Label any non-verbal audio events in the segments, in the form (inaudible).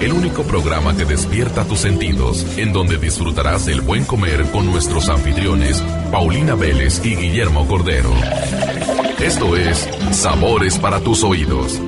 el único programa que despierta tus sentidos, en donde disfrutarás del buen comer con nuestros anfitriones, Paulina Vélez y Guillermo Cordero. Esto es Sabores para tus oídos.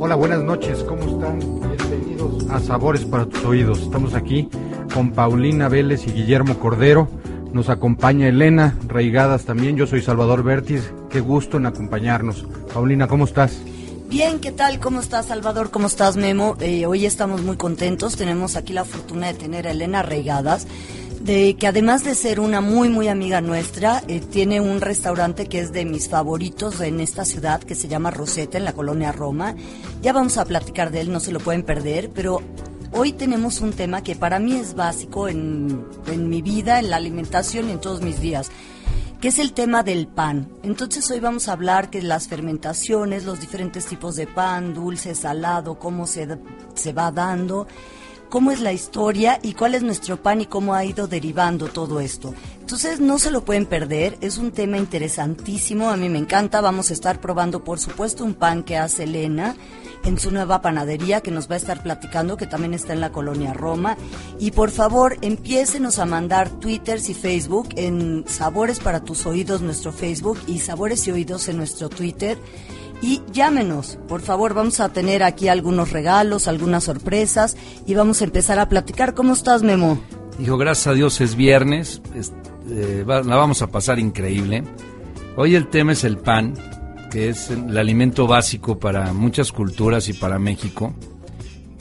Hola, buenas noches, ¿cómo están? Bienvenidos a Sabores para tus oídos. Estamos aquí con Paulina Vélez y Guillermo Cordero. Nos acompaña Elena Reigadas también. Yo soy Salvador Vértiz. Qué gusto en acompañarnos. Paulina, ¿cómo estás? Bien, ¿qué tal? ¿Cómo estás, Salvador? ¿Cómo estás, Memo? Eh, hoy estamos muy contentos. Tenemos aquí la fortuna de tener a Elena Reigadas, de que además de ser una muy, muy amiga nuestra, eh, tiene un restaurante que es de mis favoritos en esta ciudad, que se llama Rosetta, en la colonia Roma. Ya vamos a platicar de él, no se lo pueden perder, pero hoy tenemos un tema que para mí es básico en, en mi vida, en la alimentación y en todos mis días que es el tema del pan. Entonces hoy vamos a hablar que las fermentaciones, los diferentes tipos de pan, dulce, salado, cómo se, se va dando, cómo es la historia y cuál es nuestro pan y cómo ha ido derivando todo esto. Entonces no se lo pueden perder, es un tema interesantísimo, a mí me encanta, vamos a estar probando por supuesto un pan que hace Elena en su nueva panadería que nos va a estar platicando, que también está en la colonia Roma. Y por favor, empiécenos a mandar twitters y Facebook en Sabores para tus oídos, nuestro Facebook, y Sabores y Oídos en nuestro Twitter. Y llámenos, por favor, vamos a tener aquí algunos regalos, algunas sorpresas y vamos a empezar a platicar. ¿Cómo estás, Memo? Dijo, gracias a Dios es viernes, eh, la vamos a pasar increíble. Hoy el tema es el pan, que es el alimento básico para muchas culturas y para México.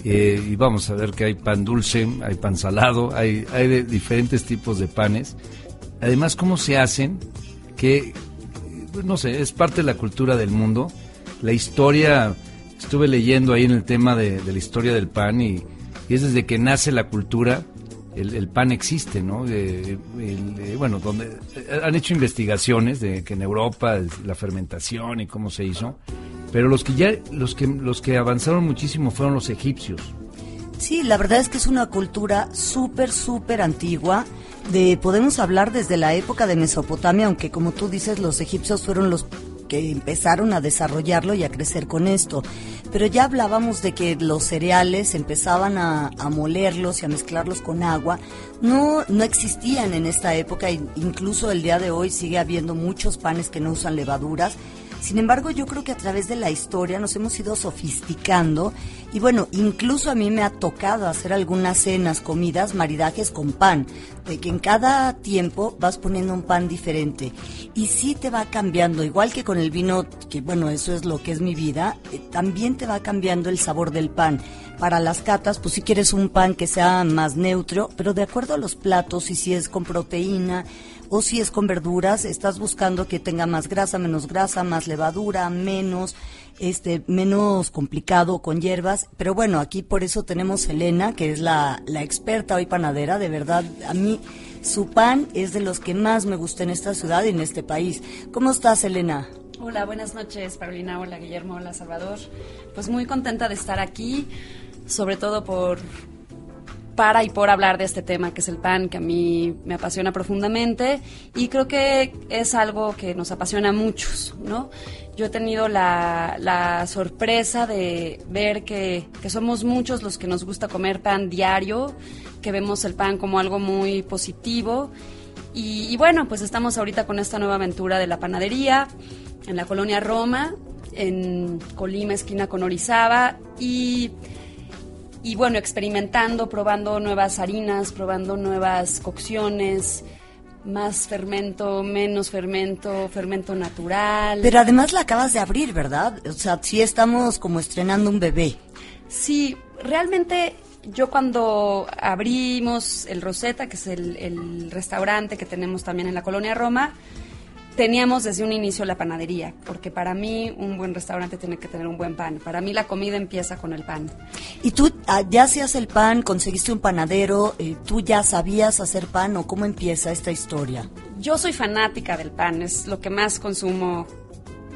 Eh, y vamos a ver que hay pan dulce, hay pan salado, hay, hay de diferentes tipos de panes. Además, cómo se hacen, que, no sé, es parte de la cultura del mundo. La historia, estuve leyendo ahí en el tema de, la historia del pan y, es desde que nace la cultura el, pan existe, ¿no? bueno, donde eh, han hecho investigaciones de que en Europa la fermentación y cómo se hizo, pero los que ya los que los que avanzaron muchísimo fueron los egipcios. Sí, la verdad es que es una cultura súper súper antigua. De podemos hablar desde la época de Mesopotamia, aunque como tú dices los egipcios fueron los que empezaron a desarrollarlo y a crecer con esto. Pero ya hablábamos de que los cereales empezaban a, molerlos y a mezclarlos con agua. No, no existían en esta época, incluso el día de hoy sigue habiendo muchos panes que no usan levaduras sin embargo, yo creo que a través de la historia nos hemos ido sofisticando y bueno, incluso a mí me ha tocado hacer algunas cenas, comidas, maridajes con pan, de que en cada tiempo vas poniendo un pan diferente y sí te va cambiando, igual que con el vino, que bueno, eso es lo que es mi vida, eh, también te va cambiando el sabor del pan. Para las catas, pues si quieres un pan que sea más neutro, pero de acuerdo a los platos y si es con proteína, o si es con verduras, estás buscando que tenga más grasa, menos grasa, más levadura, menos, este, menos complicado con hierbas. Pero bueno, aquí por eso tenemos Elena, que es la, la experta hoy panadera, de verdad, a mí su pan es de los que más me gusta en esta ciudad y en este país. ¿Cómo estás, Elena? Hola, buenas noches, Paulina. Hola, Guillermo. Hola, Salvador. Pues muy contenta de estar aquí, sobre todo por para y por hablar de este tema que es el pan, que a mí me apasiona profundamente y creo que es algo que nos apasiona a muchos, ¿no? Yo he tenido la, sorpresa de ver que, somos muchos los que nos gusta comer pan diario, que vemos el pan como algo muy positivo y, y bueno, pues estamos ahorita con esta nueva aventura de la panadería en la colonia Roma, en Colima, esquina con Orizaba y y bueno, experimentando, probando nuevas harinas, probando nuevas cocciones, más fermento, menos fermento, fermento natural. Pero además la acabas de abrir, ¿verdad? O sea, sí estamos como estrenando un bebé. Sí, realmente yo cuando abrimos el Rosetta, que es el, el restaurante que tenemos también en la colonia Roma, teníamos desde un inicio la panadería, porque para mí un buen restaurante tiene que tener un buen pan. Para mí la comida empieza con el pan. ¿Y tú ah, ya hacías el pan, conseguiste un panadero, eh, tú ya sabías hacer pan o cómo empieza esta historia? Yo soy fanática del pan, es lo que más consumo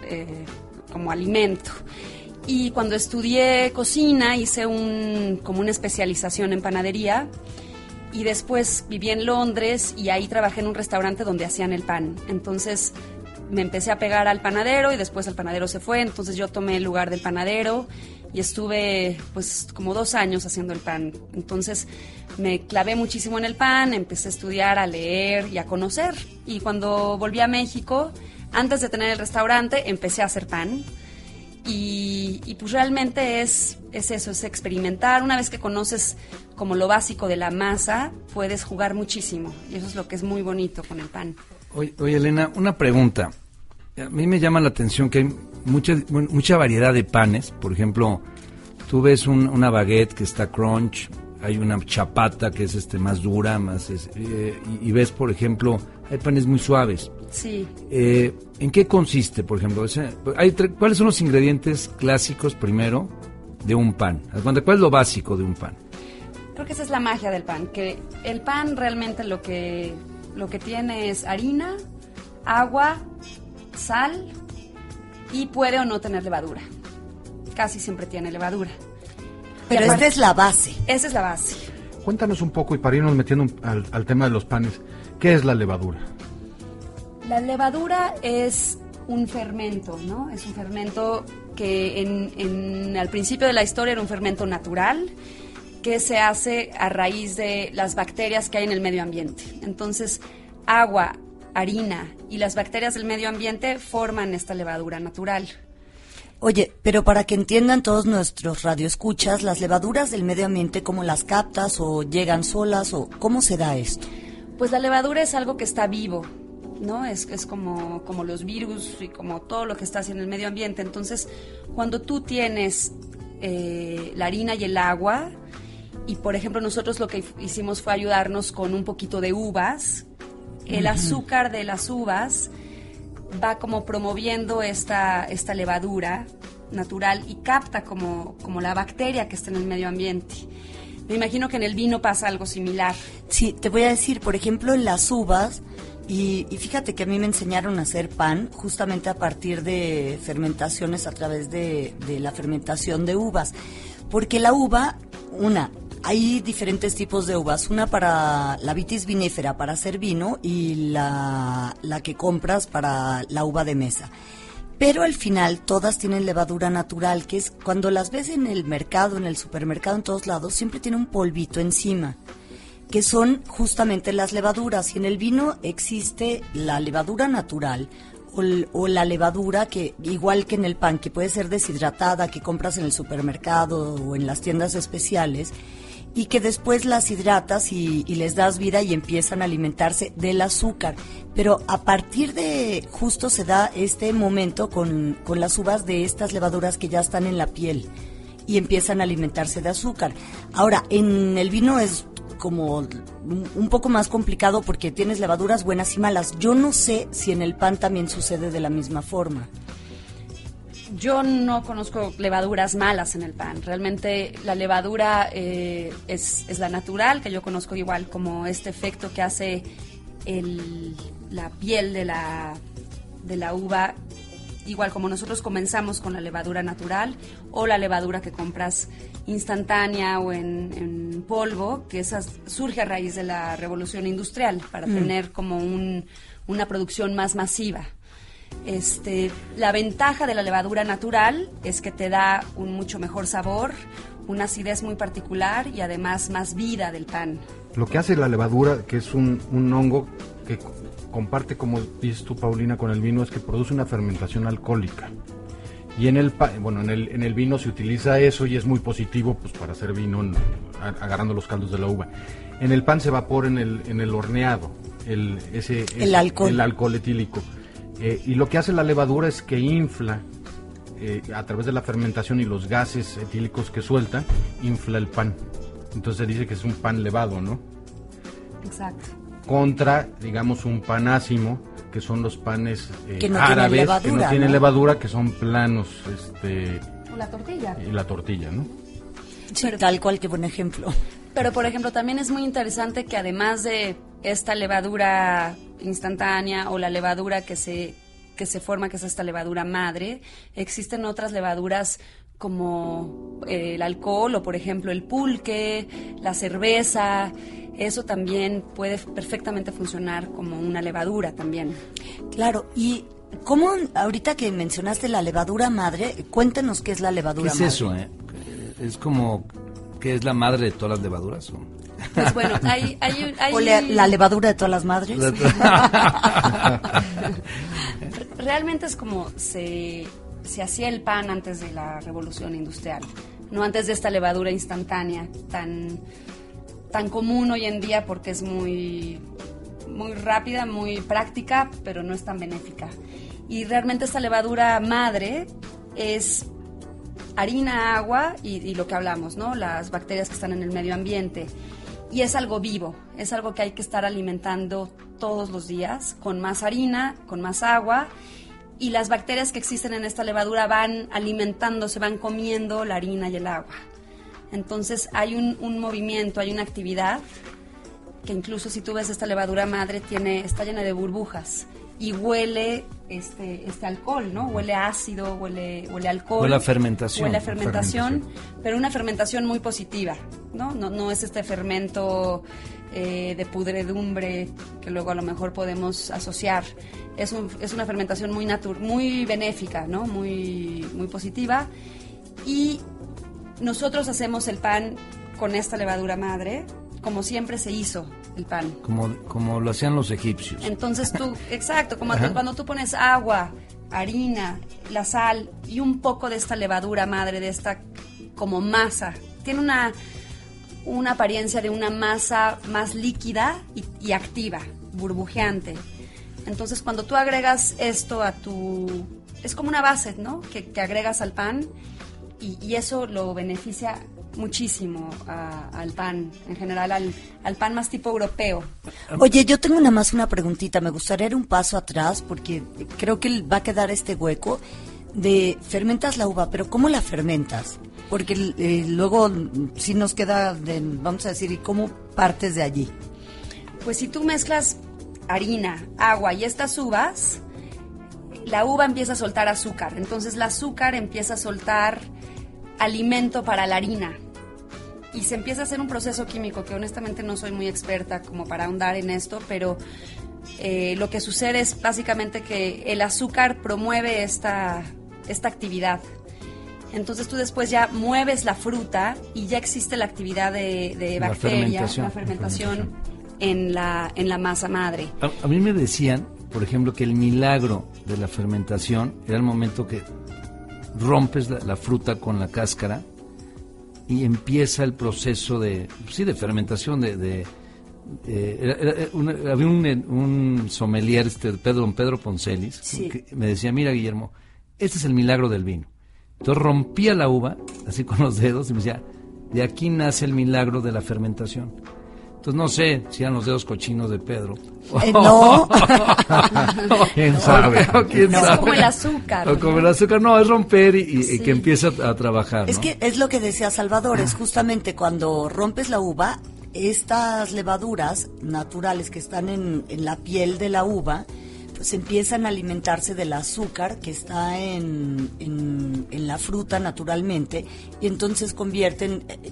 eh, como alimento. Y cuando estudié cocina hice un, como una especialización en panadería y después viví en Londres y ahí trabajé en un restaurante donde hacían el pan. Entonces me empecé a pegar al panadero y después el panadero se fue, entonces yo tomé el lugar del panadero y estuve pues como dos años haciendo el pan. Entonces me clavé muchísimo en el pan, empecé a estudiar, a leer y a conocer. Y cuando volví a México, antes de tener el restaurante, empecé a hacer pan. Y, y, pues realmente es, es eso, es experimentar. Una vez que conoces como lo básico de la masa, puedes jugar muchísimo. Y eso es lo que es muy bonito con el pan. Oye, oye Elena, una pregunta. A mí me llama la atención que hay mucha, mucha variedad de panes. Por ejemplo, tú ves un, una baguette que está crunch, hay una chapata que es este más dura, más eh, y, ves, por ejemplo, hay panes muy suaves. Sí. Eh, ¿En qué consiste, por ejemplo? Hay ¿Cuáles son los ingredientes clásicos primero de un pan? ¿Cuál es lo básico de un pan? Creo que esa es la magia del pan, que el pan realmente lo que, lo que tiene es harina, agua, sal y puede o no tener levadura. Casi siempre tiene levadura. Pero esta es la base. Esa es la base. Cuéntanos un poco y para irnos metiendo al, al tema de los panes, ¿qué es la levadura? La levadura es un fermento, ¿no? Es un fermento que en, en, al principio de la historia era un fermento natural que se hace a raíz de las bacterias que hay en el medio ambiente. Entonces, agua, harina y las bacterias del medio ambiente forman esta levadura natural. Oye, pero para que entiendan todos nuestros radioescuchas, las levaduras del medio ambiente, ¿cómo las captas o llegan solas o cómo se da esto? Pues la levadura es algo que está vivo, ¿no? Es, es como, como los virus y como todo lo que está en el medio ambiente. Entonces, cuando tú tienes eh, la harina y el agua, y por ejemplo nosotros lo que hicimos fue ayudarnos con un poquito de uvas, el azúcar de las uvas va como promoviendo esta, esta levadura natural y capta como, como la bacteria que está en el medio ambiente. Me imagino que en el vino pasa algo similar. Sí, te voy a decir, por ejemplo, en las uvas, y, y, fíjate que a mí me enseñaron a hacer pan justamente a partir de fermentaciones a través de, de la fermentación de uvas. Porque la uva, una, hay diferentes tipos de uvas, una para la vitis vinífera para hacer vino y la, la que compras para la uva de mesa. Pero al final todas tienen levadura natural, que es cuando las ves en el mercado, en el supermercado, en todos lados, siempre tiene un polvito encima, que son justamente las levaduras. Y en el vino existe la levadura natural o, la levadura que, igual que en el pan, que puede ser deshidratada, que compras en el supermercado o en las tiendas especiales, y que después las hidratas y, y, les das vida y empiezan a alimentarse del azúcar. Pero a partir de justo se da este momento con, con las uvas de estas levaduras que ya están en la piel y empiezan a alimentarse de azúcar. Ahora, en el vino es como un poco más complicado porque tienes levaduras buenas y malas. Yo no sé si en el pan también sucede de la misma forma. Yo no conozco levaduras malas en el pan. Realmente la levadura eh, es, es, la natural, que yo conozco igual como este efecto que hace el, la piel de la, de la uva, igual como nosotros comenzamos con la levadura natural o la levadura que compras instantánea o en, en polvo, que esa surge a raíz de la revolución industrial para mm. tener como un, una producción más masiva. Este, la ventaja de la levadura natural es que te da un mucho mejor sabor, una acidez muy particular y además más vida del pan. Lo que hace la levadura, que es un, un hongo que comparte, como dices tú, Paulina, con el vino, es que produce una fermentación alcohólica. Y en el, bueno, en el, en el vino se utiliza eso y es muy positivo pues para hacer vino en- agarrando los caldos de la uva. En el pan se evapora en el, en el horneado el, ese, El ese- alcohol. el alcohol etílico. Eh, y lo que hace la levadura es que infla eh, a través de la fermentación y los gases etílicos que suelta, infla el pan. Entonces se dice que es un pan levado, ¿no? Exacto. contra, digamos, un pan ácimo, que son los panes eh, Que no tienen árabes, que levadura, no tienen ¿no? levadura, que son planos, este, O la tortilla. y la tortilla, ¿no? Sí, tal cual, qué buen ejemplo. Pero, por ejemplo, también es muy interesante que además de esta levadura instantánea o la levadura que se, que se forma, que es esta levadura madre, existen otras levaduras como eh, el alcohol o, por ejemplo, el pulque, la cerveza. Eso también puede perfectamente funcionar como una levadura también. Claro, y ¿cómo, ahorita que mencionaste la levadura madre, cuéntenos qué es la ¿Qué levadura es madre? eso, eh? Es como que es la madre de todas las levaduras. ¿o? Pues bueno, hay... hay, hay- ¿O le- la levadura de todas las madres? (laughs) Realmente es como se, se hacía el pan antes de la revolución industrial, no antes de esta levadura instantánea tan, tan común hoy en día porque es muy, muy rápida, muy práctica, pero no es tan benéfica. Y realmente esta levadura madre es harina, agua y, y lo que hablamos, ¿no? Las bacterias que están en el medio ambiente. Y es algo vivo, es algo que hay que estar alimentando todos los días, con más harina, con más agua. Y las bacterias que existen en esta levadura van alimentándose, van comiendo la harina y el agua. Entonces hay un, un movimiento, hay una actividad que incluso si tú ves esta levadura madre tiene está llena de burbujas y huele este este alcohol, ¿no? Huele a ácido, huele huele a alcohol. Huele a fermentación. Huele a fermentación, pero una fermentación muy positiva, ¿no? No, no es este fermento eh, de pudredumbre que luego a lo mejor podemos asociar. Es, un- es una fermentación muy natu- muy benéfica, ¿no? Muy muy positiva y nosotros hacemos el pan con esta levadura madre, como siempre se hizo el pan. Como, como lo hacían los egipcios. Entonces tú, (laughs) exacto, como Ajá. cuando tú pones agua, harina, la sal y un poco de esta levadura madre, de esta como masa, tiene una, una apariencia de una masa más líquida y, y activa, burbujeante. Entonces cuando tú agregas esto a tu... Es como una base, ¿no? Que, que agregas al pan y, y eso lo beneficia muchísimo a- al pan, en general al, al pan más tipo europeo. Oye, yo tengo nada más una preguntita. Me gustaría ir un paso atrás porque creo que va a quedar este hueco de fermentas la uva, pero ¿cómo la fermentas? Porque eh, luego sí nos queda, de, vamos a decir, ¿y cómo partes de allí? Pues si tú mezclas harina, agua y estas uvas, la uva empieza a soltar azúcar. Entonces el azúcar empieza a soltar alimento para la harina. Y se empieza a hacer un proceso químico que honestamente no soy muy experta como para ahondar en esto, pero eh, lo que sucede es básicamente que el azúcar promueve esta, esta actividad. Entonces tú después ya mueves la fruta y ya existe la actividad de, de La bacterias, fermentación, la la fermentación en la, en la masa madre. A, a mí me decían, por ejemplo, que el milagro de la fermentación era el momento que rompes la, la fruta con la cáscara y empieza el proceso de, sí, de fermentación, de... de- eh, era- era una- había un, un sommelier, este, Pedro, don Pedro Poncelis, Sí. que me decía, mira Guillermo, este es el milagro del vino. Entonces rompía la uva, así con los dedos, y me decía, de aquí nace el milagro de la fermentación. Entonces no sé si eran los dedos cochinos de Pedro. Eh, no. (laughs) ¿Quién sabe? (laughs) O quién Es sabe. como el azúcar. O como el azúcar, no, es romper y, y- y Sí. que empiece a, a trabajar. Es ¿no? que es lo que decía Salvador, es justamente cuando rompes la uva, estas levaduras naturales que están en, en la piel de la uva, pues empiezan a alimentarse del azúcar que está en, en, en la fruta naturalmente y entonces convierten, eh,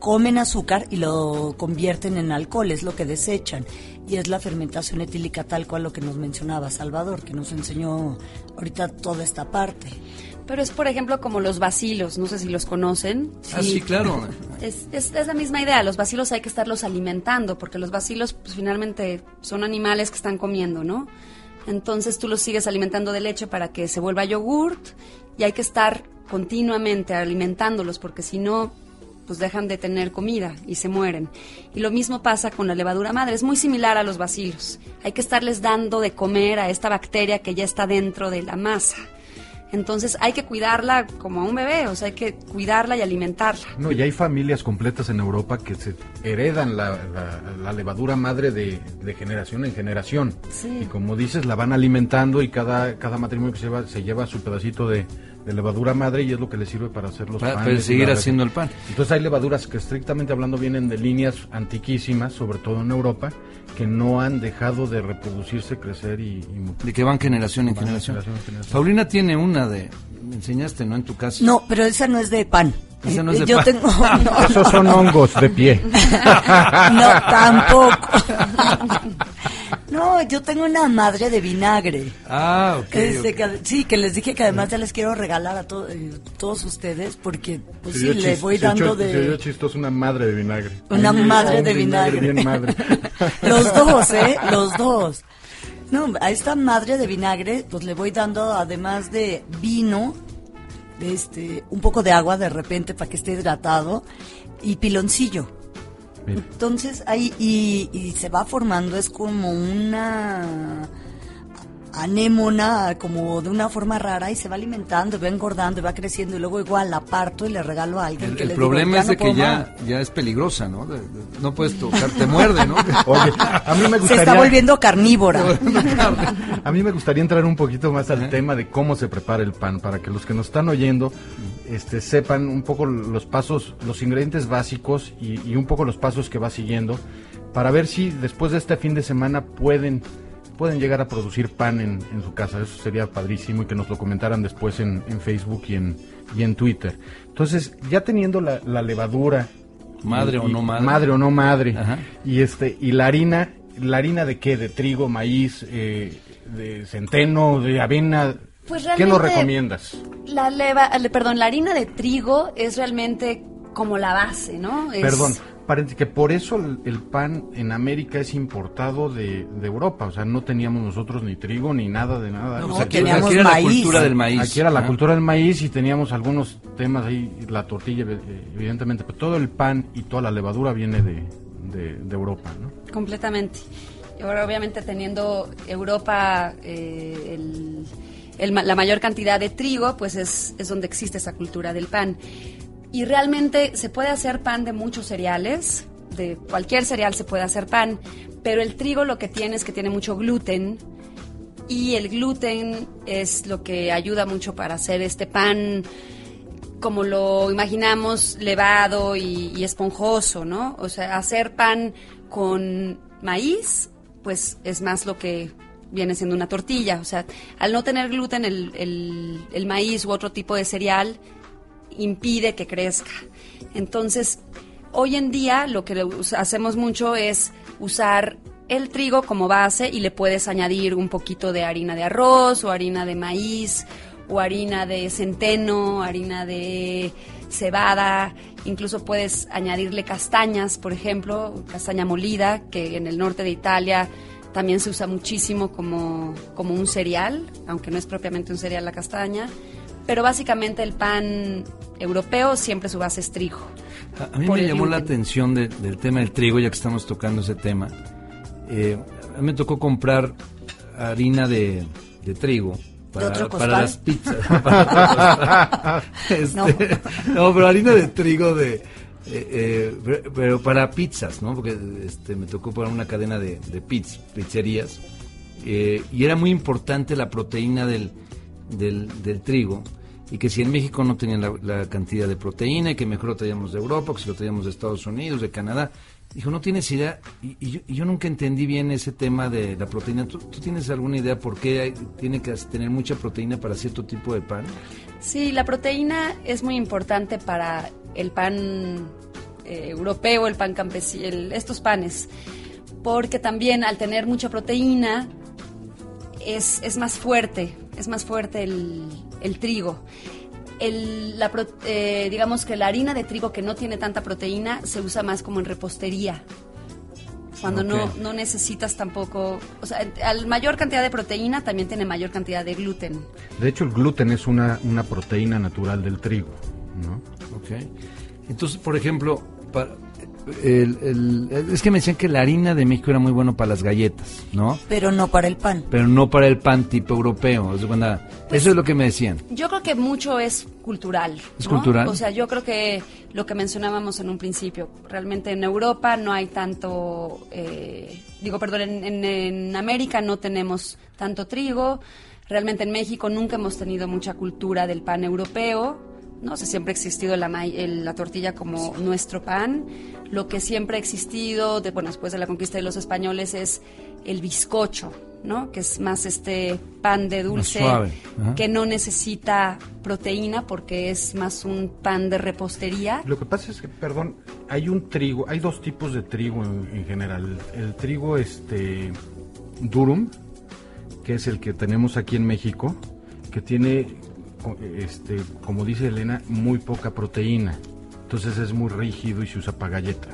comen azúcar y lo convierten en alcohol, es lo que desechan. Y es la fermentación etílica tal cual lo que nos mencionaba Salvador, que nos enseñó ahorita toda esta parte. Pero es, por ejemplo, como los bacilos, no sé si los conocen. Ah, sí, claro. (laughs) Es, es, es la misma idea, los bacilos hay que estarlos alimentando, porque los bacilos pues, finalmente son animales que están comiendo, ¿no? Entonces tú los sigues alimentando de leche para que se vuelva yogurt y hay que estar continuamente alimentándolos porque si no pues dejan de tener comida y se mueren. Y lo mismo pasa con la levadura madre, es muy similar a los bacilos. Hay que estarles dando de comer a esta bacteria que ya está dentro de la masa. Entonces hay que cuidarla como a un bebé, o sea, hay que cuidarla y alimentarla. No, y hay familias completas en Europa que se heredan la, la, levadura madre de, de, generación en generación. Sí. Y como dices, la van alimentando y cada, cada matrimonio que se lleva, se lleva su pedacito de, de levadura madre y es lo que le sirve para hacer los para, panes. para seguir haciendo el pan. Entonces hay levaduras que estrictamente hablando vienen de líneas antiquísimas, sobre todo en Europa, que no han dejado de reproducirse, crecer y... y de que van generación en van generación. generación en generación. Paulina tiene una de... Me enseñaste, ¿no? En tu casa. No, pero esa no es de pan. Esa no es de Yo pan. tengo... (laughs) no. Esos son hongos de pie. (laughs) No, tampoco. (laughs) No, yo tengo una madre de vinagre. Ah, ok. Este, ok. que- sí, que les dije que además ya les quiero regalar a to- eh, todos ustedes porque pues sí, le voy dando se dio de chistoso una madre de vinagre. una Un- madre de vinagre. Bien madre. (laughs) Los dos, ¿eh? Los dos. No, a esta madre de vinagre pues le voy dando además de vino, este, un poco de agua de repente para que esté hidratado y piloncillo. Entonces ahí y, y se va formando, es como una anémona, como de una forma rara y se va alimentando, y va engordando, y va creciendo y luego igual la parto y le regalo a alguien El, que el le digo, problema "Ya es no de que ya, más". ya es peligrosa, ¿no? De- de- no puedes tocar, te muerde, ¿no? (laughs) Oye, a mí me se gustaría... está volviendo carnívora. (laughs) A mí me gustaría entrar un poquito más al tema de cómo se prepara el pan, para que los que nos están oyendo este, sepan un poco los pasos, los ingredientes básicos y, y un poco los pasos que va siguiendo, para ver si después de este fin de semana pueden, pueden llegar a producir pan en, en su casa. Eso sería padrísimo y que nos lo comentaran después en, en Facebook y en, y en Twitter. Entonces, ya teniendo la, la levadura, Madre y- o no madre. Madre o no madre. Ajá. Y este, y la harina, ¿la harina de qué? ¿De trigo, maíz, eh, de centeno, de avena? Pues ¿Qué nos recomiendas? La leva, le- perdón, la harina de trigo es realmente como la base, ¿no? Es- Perdón, paréntesis, que por eso el, el pan en América es importado de, de Europa. O sea, no teníamos nosotros ni trigo ni nada de nada. No, O sea, aquí, teníamos aquí era la cultura del maíz. aquí era la Ah. cultura del maíz y teníamos algunos temas ahí, la tortilla, eh, evidentemente, pero todo el pan y toda la levadura viene de, de, de Europa, ¿no? Completamente. Y ahora, obviamente, teniendo Europa eh, el- el ma- la mayor cantidad de trigo, pues es, es donde existe esa cultura del pan. Y realmente se puede hacer pan de muchos cereales, de cualquier cereal se puede hacer pan, pero el trigo lo que tiene es que tiene mucho gluten y el gluten es lo que ayuda mucho para hacer este pan como lo imaginamos, levado y, y esponjoso, ¿no? O sea, hacer pan con maíz, pues es más lo que viene siendo una tortilla. O sea, al no tener gluten, el, el- el maíz u otro tipo de cereal impide que crezca. Entonces, hoy en día lo que hacemos mucho es usar el trigo como base y le puedes añadir un poquito de harina de arroz o harina de maíz o harina de centeno, harina de cebada, incluso puedes añadirle castañas, por ejemplo, castaña molida, que en el norte de Italia también se usa muchísimo como, como un cereal, aunque no es propiamente un cereal la castaña, pero básicamente el pan europeo siempre su base es trigo. A, a mí me llamó la atención de- del tema del trigo, ya que estamos tocando ese tema. Eh, a mí me tocó comprar harina de, de trigo para, las pizzas. (laughs) Para- (laughs) Este, No. no. pero harina de trigo de... eh, eh, pero, para pizzas, ¿no? Porque este, me tocó para una cadena de, de pizz- pizzerías y era muy importante la proteína del, del, del trigo y que si en México no tenían la, cantidad de proteína y que mejor lo traíamos de Europa, que si lo traíamos de Estados Unidos, de Canadá. Dijo, no tienes idea, y, yo, nunca entendí bien ese tema de la proteína. ¿Tú, tienes alguna idea por qué tiene que tener mucha proteína para cierto tipo de pan? Sí, la proteína es muy importante para el pan eh, europeo, el pan campesino, estos panes, porque también al tener mucha proteína es, es más fuerte, es más fuerte el, el trigo. El- la eh, digamos que la harina de trigo que no tiene tanta proteína se usa más como en repostería. cuando no, no necesitas tampoco, o sea, al mayor cantidad de proteína también tiene mayor cantidad de gluten. De hecho, el gluten es una, una proteína natural del trigo, ¿no? Ok. Entonces, por ejemplo, para- el- el- es que me decían que la harina de México era muy bueno para las galletas, ¿no? Pero no para el pan. Pero no para el pan tipo europeo. cuenta, Eso es lo que me decían. Yo creo que mucho es cultural. ¿Es ¿no? cultural? O sea, yo creo que lo que mencionábamos en un principio, realmente en Europa no hay tanto, eh, digo, perdón, en, en- en América no tenemos tanto trigo. Realmente en México nunca hemos tenido mucha cultura del pan europeo. ¿No? O sea, siempre ha existido la, ma- el- la tortilla como nuestro pan. Lo que siempre ha existido, de, bueno, después de la conquista de los españoles, es el bizcocho, ¿no? Que es más este pan de dulce que no necesita proteína porque es más un pan de repostería. Lo que pasa es que, perdón, hay un trigo, hay dos tipos de trigo en, en general. El trigo este durum, que es el que tenemos aquí en México, que tiene, este, como dice Elena, muy poca proteína. Entonces es muy rígido y se usa para galleta.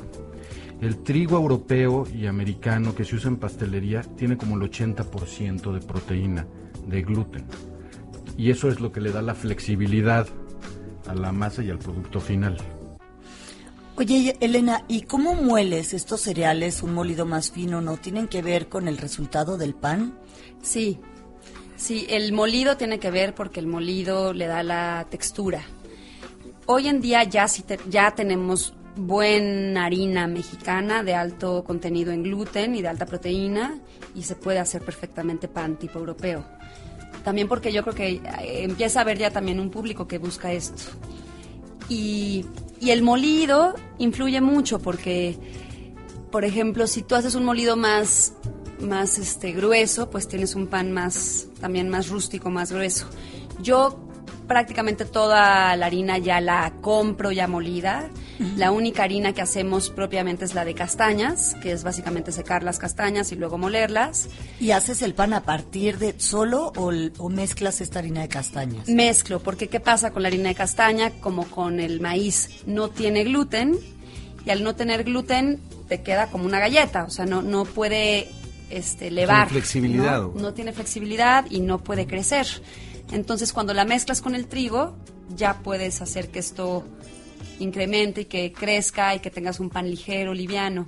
El trigo europeo y americano que se usa en pastelería tiene como el 80% de proteína, de gluten. Y eso es lo que le da la flexibilidad a la masa y al producto final. Oye, Elena, ¿y cómo mueles estos cereales, un molido más fino, no tienen que ver con el resultado del pan? Sí, sí, el molido tiene que ver porque el molido le da la textura. Hoy en día ya, sí te- ya tenemos buena harina mexicana de alto contenido en gluten y de alta proteína y se puede hacer perfectamente pan tipo europeo. También porque yo creo que eh, empieza a haber ya también un público que busca esto. Y, y el molido influye mucho porque, por ejemplo, si tú haces un molido más, más este, grueso, pues tienes un pan más, también más rústico, más grueso. Yo prácticamente toda la harina ya la compro ya molida. La única harina que hacemos propiamente es la de castañas, que es básicamente secar las castañas y luego molerlas. ¿Y haces el pan a partir de solo o, o mezclas esta harina de castañas? Mezclo, porque ¿qué pasa con la harina de castaña? Como con el maíz, no tiene gluten y al no tener gluten te queda como una galleta, o sea, no, no puede este, elevar. flexibilidad, ¿no? No tiene flexibilidad y no puede crecer. Entonces, cuando la mezclas con el trigo, ya puedes hacer que esto incremente y que crezca y que tengas un pan ligero, liviano.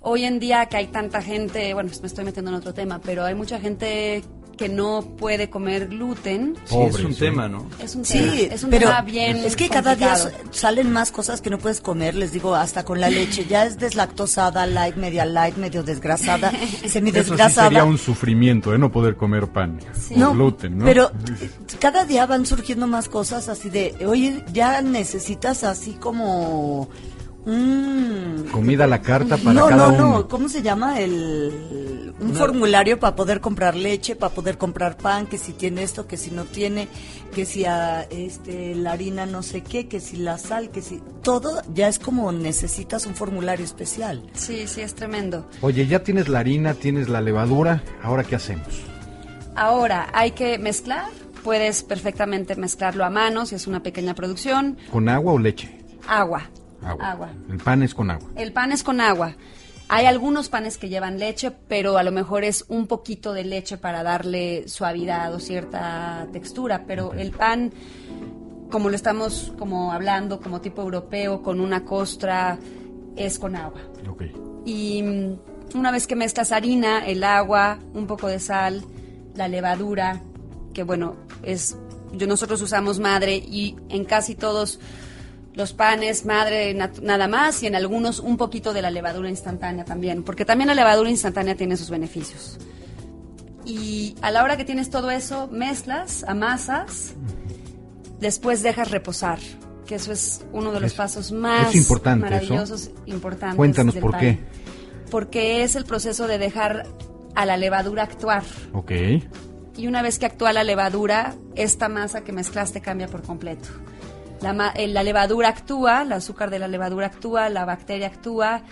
Hoy en día que hay tanta gente, bueno, me estoy metiendo en otro tema, pero hay mucha gente que no puede comer gluten. Sí, es un sí. tema, ¿no? Es un tema, Sí, es un pero tema bien es que cada día salen más cosas que no puedes comer, les digo, hasta con la leche. Ya es deslactosada, light, media light, medio desgrasada, (laughs) Eso sí semidesgrasada. sería un sufrimiento, ¿eh? No poder comer pan. con No, gluten, ¿no? pero cada día van surgiendo más cosas así de, oye, ya necesitas así como un... Comida a la carta para no, cada no, no, uno. ¿cómo se llama? El, un formulario para poder comprar leche, para poder comprar pan, que si tiene esto, que si no tiene, que si ah, este, la harina no sé qué, que si la sal, que si... Todo ya es como necesitas un formulario especial. Sí, sí, es tremendo. Oye, ya tienes la harina, tienes la levadura, ¿ahora qué hacemos? Ahora, hay que mezclar. Puedes perfectamente mezclarlo a mano si es una pequeña producción. ¿Con agua o leche? Agua. Agua. El pan es con agua. El pan es con agua. Hay algunos panes que llevan leche, pero a lo mejor es un poquito de leche para darle suavidad o cierta textura. Pero el pan, como lo estamos como hablando, como tipo europeo, con una costra, es con agua. Ok. Y mm, una vez que mezclas harina, el agua, un poco de sal, la levadura, que bueno, es yo nosotros usamos madre y en casi todos los panes madre nada más y en algunos un poquito de la levadura instantánea también, porque también la levadura instantánea tiene sus beneficios. Y a la hora que tienes todo eso, mezclas, amasas, después dejas reposar, que eso es uno de los Es- pasos más importante eso. maravillosos, importantes. Cuéntanos del por pan. qué. Porque es el proceso de dejar a la levadura actuar. Ok. Y una vez que actúa la levadura, esta masa que mezclaste cambia por completo. La, eh, la levadura actúa, el azúcar de la levadura actúa, la bacteria actúa,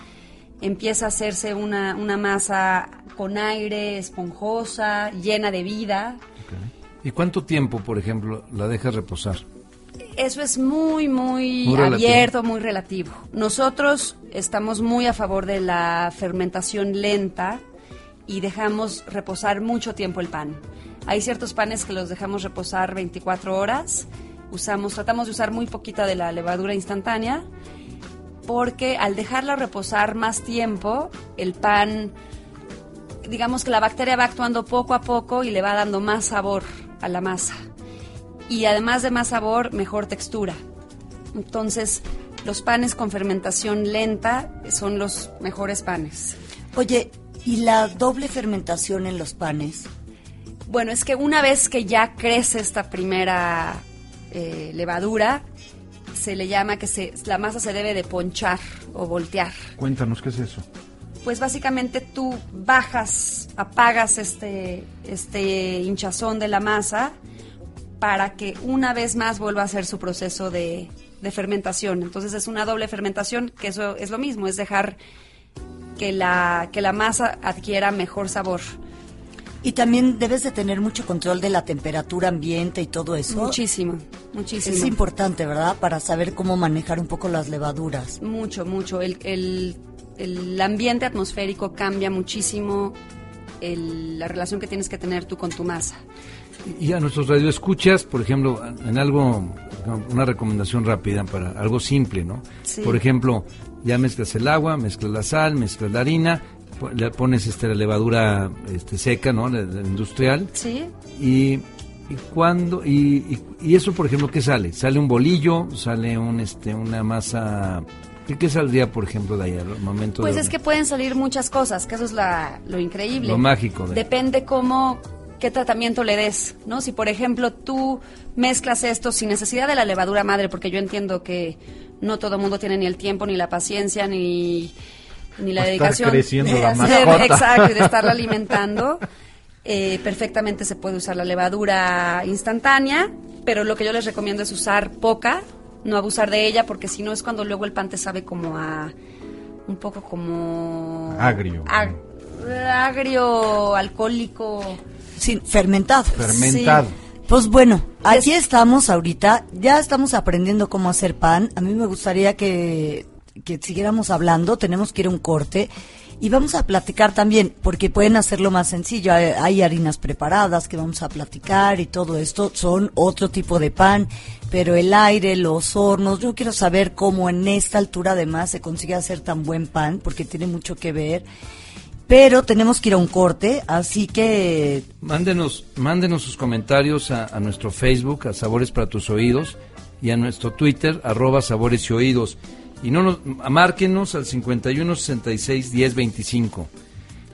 empieza a hacerse una, una masa con aire, esponjosa, llena de vida. ¿Y cuánto tiempo, por ejemplo, la dejas reposar? Eso es muy, muy, Muy relativo. abierto, muy relativo. Nosotros estamos muy a favor de la fermentación lenta y dejamos reposar mucho tiempo el pan. Hay ciertos panes que los dejamos reposar 24 horas. Usamos, tratamos de usar muy poquita de la levadura instantánea porque al dejarla reposar más tiempo, el pan, digamos que la bacteria va actuando poco a poco y le va dando más sabor a la masa. Y además de más sabor, mejor textura. Entonces, los panes con fermentación lenta son los mejores panes. Oye, ¿y la doble fermentación en los panes? Bueno, es que una vez que ya crece esta primera eh, levadura, se le llama que se, la masa se debe de ponchar o voltear. Cuéntanos, ¿qué es eso? Pues básicamente tú bajas, apagas este, este hinchazón de la masa para que una vez más vuelva a hacer su proceso de, de fermentación. Entonces es una doble fermentación, que eso es lo mismo, es dejar que la, que la masa adquiera mejor sabor. Y también debes de tener mucho control de la temperatura ambiente y todo eso. Muchísimo, muchísimo. Es importante, ¿verdad? Para saber cómo manejar un poco las levaduras. Mucho, mucho. El, el- el ambiente atmosférico cambia muchísimo el- la relación que tienes que tener tú con tu masa. Y a nuestros radioescuchas, por ejemplo, en algo, una recomendación rápida para algo simple, ¿no? Sí. Por ejemplo, ya mezclas el agua, mezclas la sal, mezclas la harina, le pones este, la levadura este, seca, ¿no? La, la industrial. ¿Sí? Y, y cuando y, y, y eso, por ejemplo, ¿qué sale? Sale un bolillo, sale un este una masa. ¿Qué, qué saldría, por ejemplo, de ahí al momento Pues de es que pueden salir muchas cosas, que eso es la, lo increíble. Lo mágico de- Depende cómo, qué tratamiento le des, ¿no? Si, por ejemplo, tú mezclas esto sin necesidad de la levadura madre, porque yo entiendo que no todo el mundo tiene ni el tiempo, ni la paciencia, ni, ni la dedicación creciendo de la hacer- mascota. (laughs) exacto, y de estarla (laughs) alimentando. Eh, perfectamente se puede usar la levadura instantánea, pero lo que yo les recomiendo es usar poca, no abusar de ella, porque si no es cuando luego el pan te sabe como a un poco como Agrio. Ag- agrio, alcohólico. Sí, fermentado. Fermentado. Pues bueno, aquí Es- estamos ahorita, ya estamos aprendiendo cómo hacer pan. A mí me gustaría que, que siguiéramos hablando, tenemos que ir a un corte y vamos a platicar también, porque pueden hacerlo más sencillo. Hay, harinas preparadas que vamos a platicar y todo esto son otro tipo de pan, pero el aire, los hornos, yo quiero saber cómo en esta altura además se consigue hacer tan buen pan, porque tiene mucho que ver. Pero tenemos que ir a un corte, así que Mándenos, mándenos sus comentarios a, a nuestro Facebook, a Sabores para tus Oídos, y a nuestro Twitter, arroba Sabores y Oídos. Y no nos, márquenos al 51 66 10 25.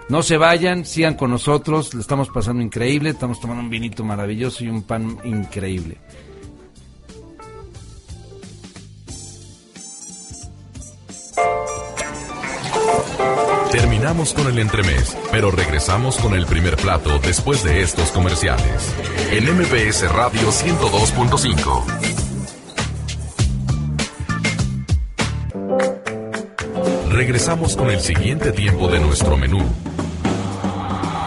No se vayan, sigan con nosotros, le estamos pasando increíble, estamos tomando un vinito maravilloso y un pan increíble. Terminamos con el entremés, pero regresamos con el primer plato después de estos comerciales. En MBS Radio 102.5. Regresamos con el siguiente tiempo de nuestro menú.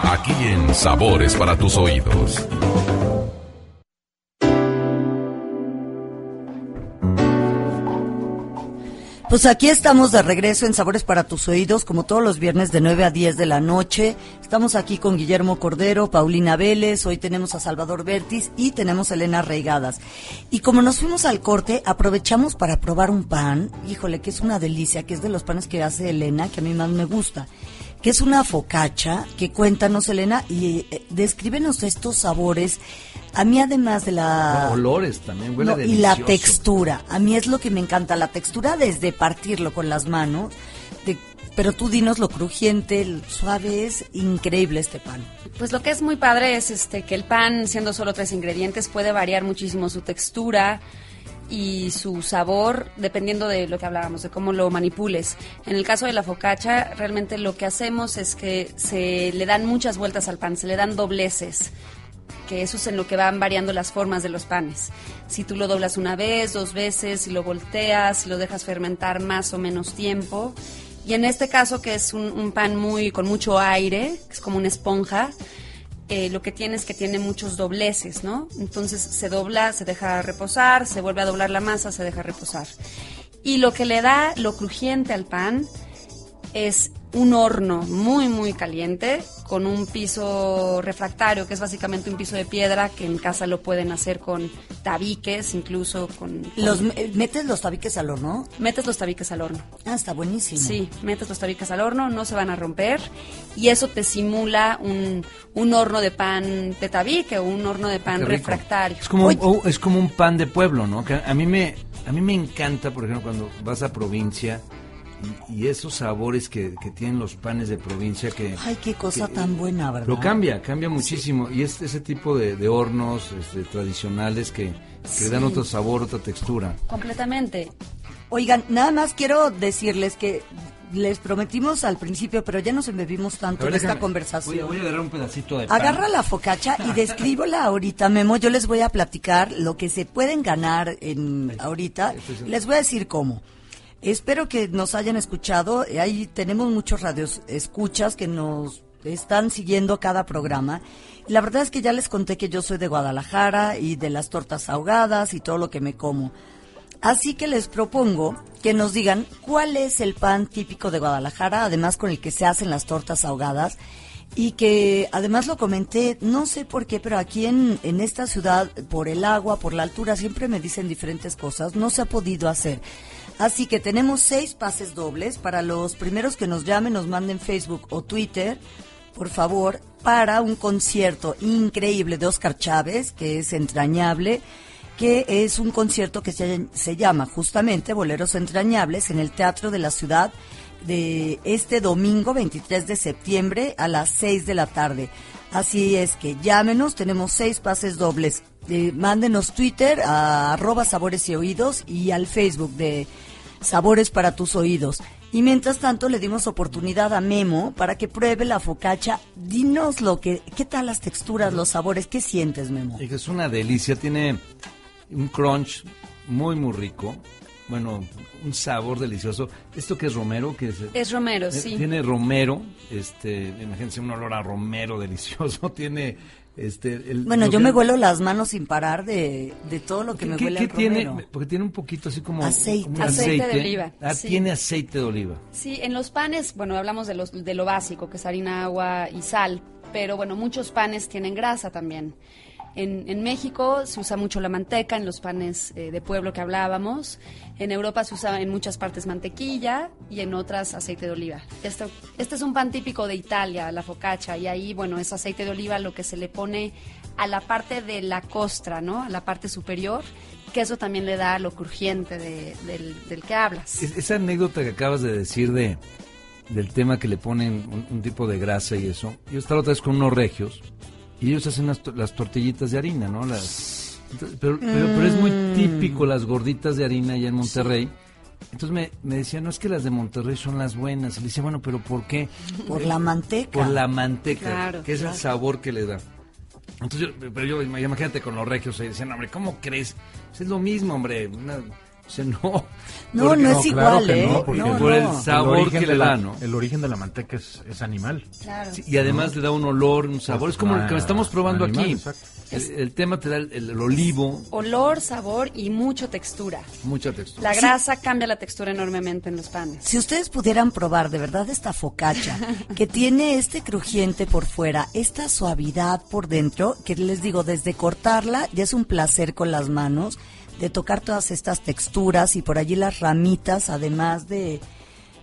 Aquí en Sabores para tus oídos. Pues aquí estamos de regreso en Sabores para tus oídos, como todos los viernes de 9 a 10 de la noche. Estamos aquí con Guillermo Cordero, Paulina Vélez, hoy tenemos a Salvador Bertis y tenemos a Elena Reigadas. Y como nos fuimos al corte, aprovechamos para probar un pan, híjole, que es una delicia, que es de los panes que hace Elena, que a mí más me gusta, que es una focacha, que cuéntanos Elena, y eh, descríbenos estos sabores. A mí además de la... Olores también, huele No, y la textura. A mí es lo que me encanta, la textura desde partirlo con las manos. de- pero tú dinos lo crujiente, el suave, es increíble este pan. Pues lo que es muy padre es este que el pan, siendo solo tres ingredientes, puede variar muchísimo su textura y su sabor dependiendo de lo que hablábamos, de cómo lo manipules. En el caso de la focacha, realmente lo que hacemos es que se le dan muchas vueltas al pan, se le dan dobleces que eso es en lo que van variando las formas de los panes. Si tú lo doblas una vez, dos veces, si lo volteas, si lo dejas fermentar más o menos tiempo. Y en este caso, que es un, un pan muy con mucho aire, que es como una esponja, eh, lo que tiene es que tiene muchos dobleces, ¿no? Entonces se dobla, se deja reposar, se vuelve a doblar la masa, se deja reposar. Y lo que le da lo crujiente al pan es un horno muy muy caliente con un piso refractario que es básicamente un piso de piedra que en casa lo pueden hacer con tabiques incluso con, con- Los, eh, ¿Metes los tabiques al horno? metes los tabiques al horno Ah, está buenísimo. sí metes los tabiques al horno no se van a romper y eso te simula un, un horno de pan de tabique o un horno de pan Qué rico. refractario Es como, oh, es como un pan de pueblo, ¿no? Que a mí me a mí me encanta, por ejemplo, cuando vas a provincia y, y esos sabores que, que tienen los panes de provincia que Ay, qué cosa tan buena, ¿verdad? lo cambia, cambia muchísimo. Y es ese tipo de, de hornos este, tradicionales que, que dan otro sabor, otra textura. completamente Oigan, nada más quiero decirles que les prometimos al principio, pero ya nos embebimos tanto en esta conversación. Voy, voy a agarrar un pedacito de pan. Agarra la focacha y descríbola ahorita, Memo. Yo les voy a platicar lo que se pueden ganar en ahorita. Les voy a decir cómo. Espero que nos hayan escuchado. Ahí tenemos muchos radios escuchas que nos están siguiendo cada programa. La verdad es que ya les conté que yo soy de Guadalajara y de las tortas ahogadas y todo lo que me como. Así que les propongo que nos digan cuál es el pan típico de Guadalajara, además con el que se hacen las tortas ahogadas. Y que además lo comenté, no sé por qué, pero aquí en, en esta ciudad, por el agua, por la altura, siempre me dicen diferentes cosas, no se ha podido hacer. Así que tenemos seis pases dobles para los primeros que nos llamen, nos manden Facebook o Twitter, por favor, para un concierto increíble de Oscar Chávez, que es entrañable que es un concierto que se, se llama justamente Boleros Entrañables en el Teatro de la Ciudad de este domingo 23 de septiembre a las 6 de la tarde. Así es que llámenos, tenemos seis pases dobles. Eh, mándenos Twitter a arroba sabores y oídos y al Facebook de Sabores para tus oídos. Y mientras tanto le dimos oportunidad a Memo para que pruebe la focacha. Dinos lo que, qué tal las texturas, los sabores, ¿qué sientes, Memo? Y que Es una delicia, tiene un crunch muy, muy rico. Bueno, un sabor delicioso. ¿Esto que es romero? que es? es romero Eh, sí Tiene romero, este, imagínense un olor a romero delicioso. (laughs) Tiene, este, el, Bueno, yo que- me huelo las manos sin parar de, de todo lo que me ¿Qué, huele qué al tiene? Porque tiene un poquito así como Aceite. como Aceite de oliva, Ah, sí. tiene aceite de oliva. Sí, en los panes, bueno, hablamos de, los, de lo básico, que es harina, agua y sal, pero bueno, muchos panes tienen grasa también. En, en México se usa mucho la manteca en los panes eh, de pueblo que hablábamos. En Europa se usa en muchas partes mantequilla y en otras aceite de oliva. Esto, este es un pan típico de Italia, la focaccia, y ahí, bueno, es aceite de oliva lo que se le pone a la parte de la costra, ¿no? A la parte superior, que eso también le da lo crujiente de- del, del que hablas. Es- esa anécdota que acabas de decir de del tema que le ponen un, un tipo de grasa y eso. Yo estaba otra vez con unos regios y ellos hacen las, to- las tortillitas de harina, ¿no? Las, entonces, pero, pero, pero es muy típico las gorditas de harina allá en Monterrey. Entonces me, me decían, no es que las de Monterrey son las buenas. Y le decía, bueno, pero ¿por qué? Por la manteca. Por la manteca, Claro, que es claro. el sabor que le da. Entonces, yo, pero yo, imagínate con los regios ahí, decían, hombre, ¿cómo crees? Pues es lo mismo, hombre. Una- o sea, no. No, Porque- no es claro igual, que ¿eh? no, porque No, por el sabor origen que de le la- da, ¿no? El origen de la manteca es, es animal. Claro. Sí, y además le da un olor, un sabor. Es como lo que estamos probando Animal, aquí. exacto. El, el tema te da el, el olivo, olor, sabor y mucha textura. mucha textura. La grasa cambia la textura enormemente en los panes. Si ustedes pudieran probar de verdad esta focacha, (laughs) que tiene este crujiente por fuera, esta suavidad por dentro, que les digo, desde cortarla ya es un placer con las manos, de tocar todas estas texturas y por allí las ramitas, además de,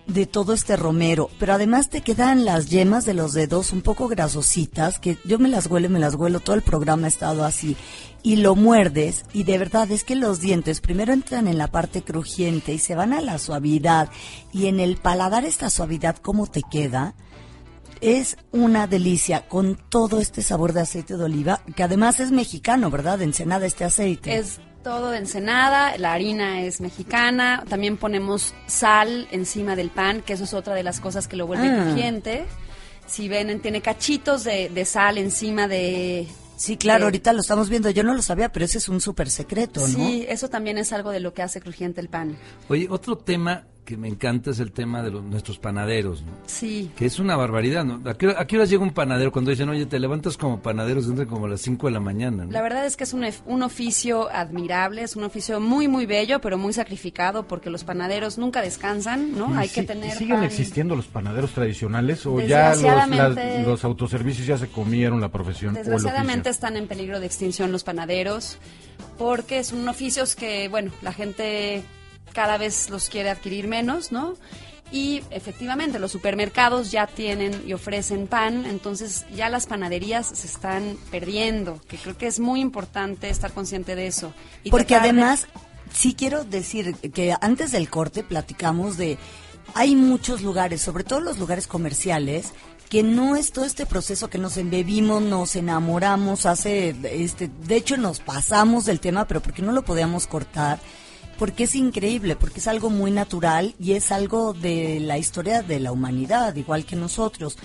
de todo este romero. Pero además te quedan las yemas de los dedos un poco grasositas, que yo me las huelo, me las huelo, todo el programa ha estado así. Y lo muerdes y de verdad es que los dientes primero entran en la parte crujiente y se van a la suavidad. Y en el paladar esta suavidad, ¿cómo te queda? Es una delicia con todo este sabor de aceite de oliva, que además es mexicano, ¿verdad? De Ensenada este aceite. Es todo de ensenada, la harina es mexicana, también ponemos sal encima del pan, que eso es otra de las cosas que lo vuelve Ah. crujiente. Si ven, tiene cachitos de, de sal encima de... Sí, claro, de- ahorita lo estamos viendo. Yo no lo sabía, pero ese es un súper secreto, ¿no? Sí, eso también es algo de lo que hace crujiente el pan. Oye, otro tema que me encanta es el tema de los, nuestros panaderos, ¿no? Sí. Que es una barbaridad, ¿no? ¿A qué, a qué horas llega un panadero cuando dicen, oye, te levantas como panadero, se como a las 5 de la mañana, ¿no? La verdad es que es un, un oficio admirable, es un oficio muy, muy bello, pero muy sacrificado porque los panaderos nunca descansan, ¿no? ¿Y Hay que tener. ¿y ¿Siguen pan. existiendo los panaderos tradicionales o ya los, Desgraciadamente- las- los autoservicios ya se comieron la profesión o el Desgraciadamente están en peligro de extinción los panaderos porque son oficios que, bueno, la gente cada vez los quiere adquirir menos, ¿no? Y efectivamente los supermercados ya tienen y ofrecen pan, entonces ya las panaderías se están perdiendo, que creo que es muy importante estar consciente de eso. Y Porque de- además, sí quiero decir que antes del corte platicamos de, hay muchos lugares, sobre todo los lugares comerciales, que no es todo este proceso que nos embebimos, nos enamoramos, hace, este, de hecho nos pasamos del tema, pero porque no lo podíamos cortar, porque es increíble, porque es algo muy natural y es algo de la historia de la humanidad, igual que nosotros.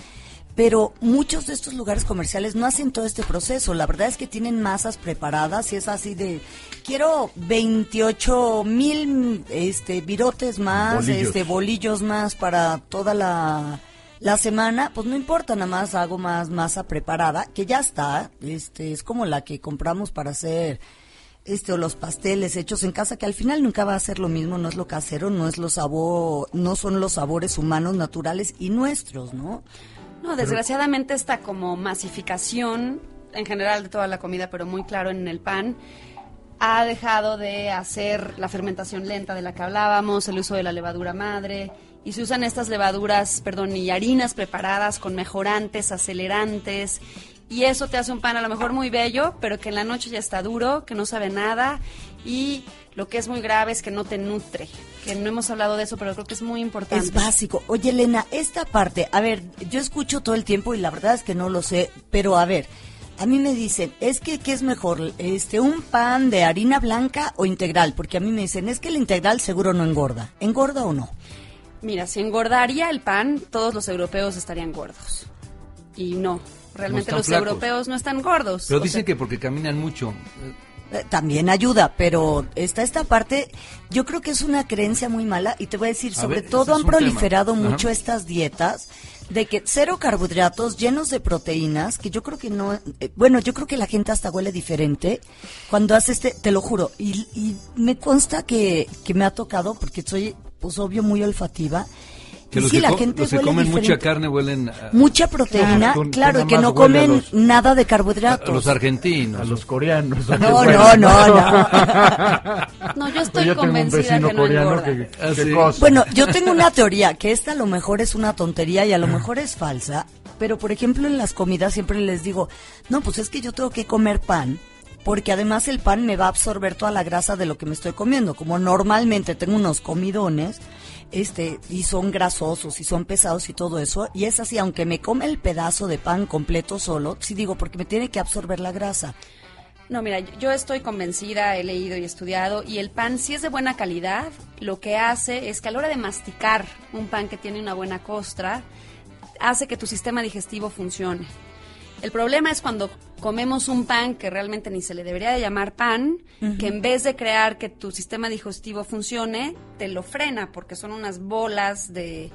Pero muchos de estos lugares comerciales no hacen todo este proceso. La verdad es que tienen masas preparadas y es así de, quiero 28 mil este, virotes más, Bolillos. este, bolillos más para toda la, la semana. Pues no importa, nada más hago más masa preparada, que ya está. Este, es como la que compramos para hacer este o los pasteles hechos en casa que al final nunca va a ser lo mismo, no es lo casero, no es lo sabor, no son los sabores humanos naturales y nuestros, ¿no? No, desgraciadamente esta como masificación en general de toda la comida, pero muy claro en el pan, ha dejado de hacer la fermentación lenta de la que hablábamos, el uso de la levadura madre, y se usan estas levaduras, perdón, y harinas preparadas con mejorantes, acelerantes, y eso te hace un pan a lo mejor muy bello, pero que en la noche ya está duro, que no sabe nada, y lo que es muy grave es que no te nutre, que no hemos hablado de eso, pero creo que es muy importante. Es básico. Oye, Elena, esta parte, a ver, yo escucho todo el tiempo y la verdad es que no lo sé, pero a ver, a mí me dicen, es que ¿qué es mejor? Este, un pan de harina blanca o integral, porque a mí me dicen, es que el integral seguro no engorda. ¿Engorda o no? Mira, si engordaría el pan, todos los europeos estarían gordos. Y no, realmente los flacos. europeos no están gordos. Pero dicen sea, que porque caminan mucho. eh, También ayuda, pero está esta parte, yo creo que es una creencia muy mala y te voy a decir, A sobre ver, todo han tema. proliferado Ajá. mucho estas dietas de que cero carbohidratos llenos de proteínas, que yo creo que no, eh, bueno, yo creo que la gente hasta huele diferente cuando hace este, te lo juro, y, y me consta que, que me ha tocado, porque soy, pues obvio, muy olfativa. Que y los sí, que, la gente los que huele comen mucha diferente. carne huelen a, Mucha proteína, Claro, claro, que no a comen los- nada de a carbohidratos. los argentinos. A los coreanos. No, (laughs) no, no, no. (laughs) No, yo estoy Yo tengo un convencida que no engorda. que, Ah, que sí. cosa. Bueno, yo tengo una teoría, que esta a lo mejor es una tontería y a lo mejor es falsa, pero por ejemplo en las comidas siempre les digo, no, pues es que yo tengo que comer pan, porque además el pan me va a absorber toda la grasa de lo que me estoy comiendo, como normalmente tengo unos comidones, este, y son grasosos y son pesados y todo eso, y es así, aunque me come el pedazo de pan completo solo, sí digo, porque me tiene que absorber la grasa. No, mira, yo estoy convencida, he leído y estudiado, y el pan, si es de buena calidad, lo que hace es que a la hora de masticar un pan que tiene una buena costra, hace que tu sistema digestivo funcione. El problema es cuando comemos un pan que realmente ni se le debería de llamar pan, que en vez de crear que tu sistema digestivo funcione, te lo frena, porque son unas bolas de,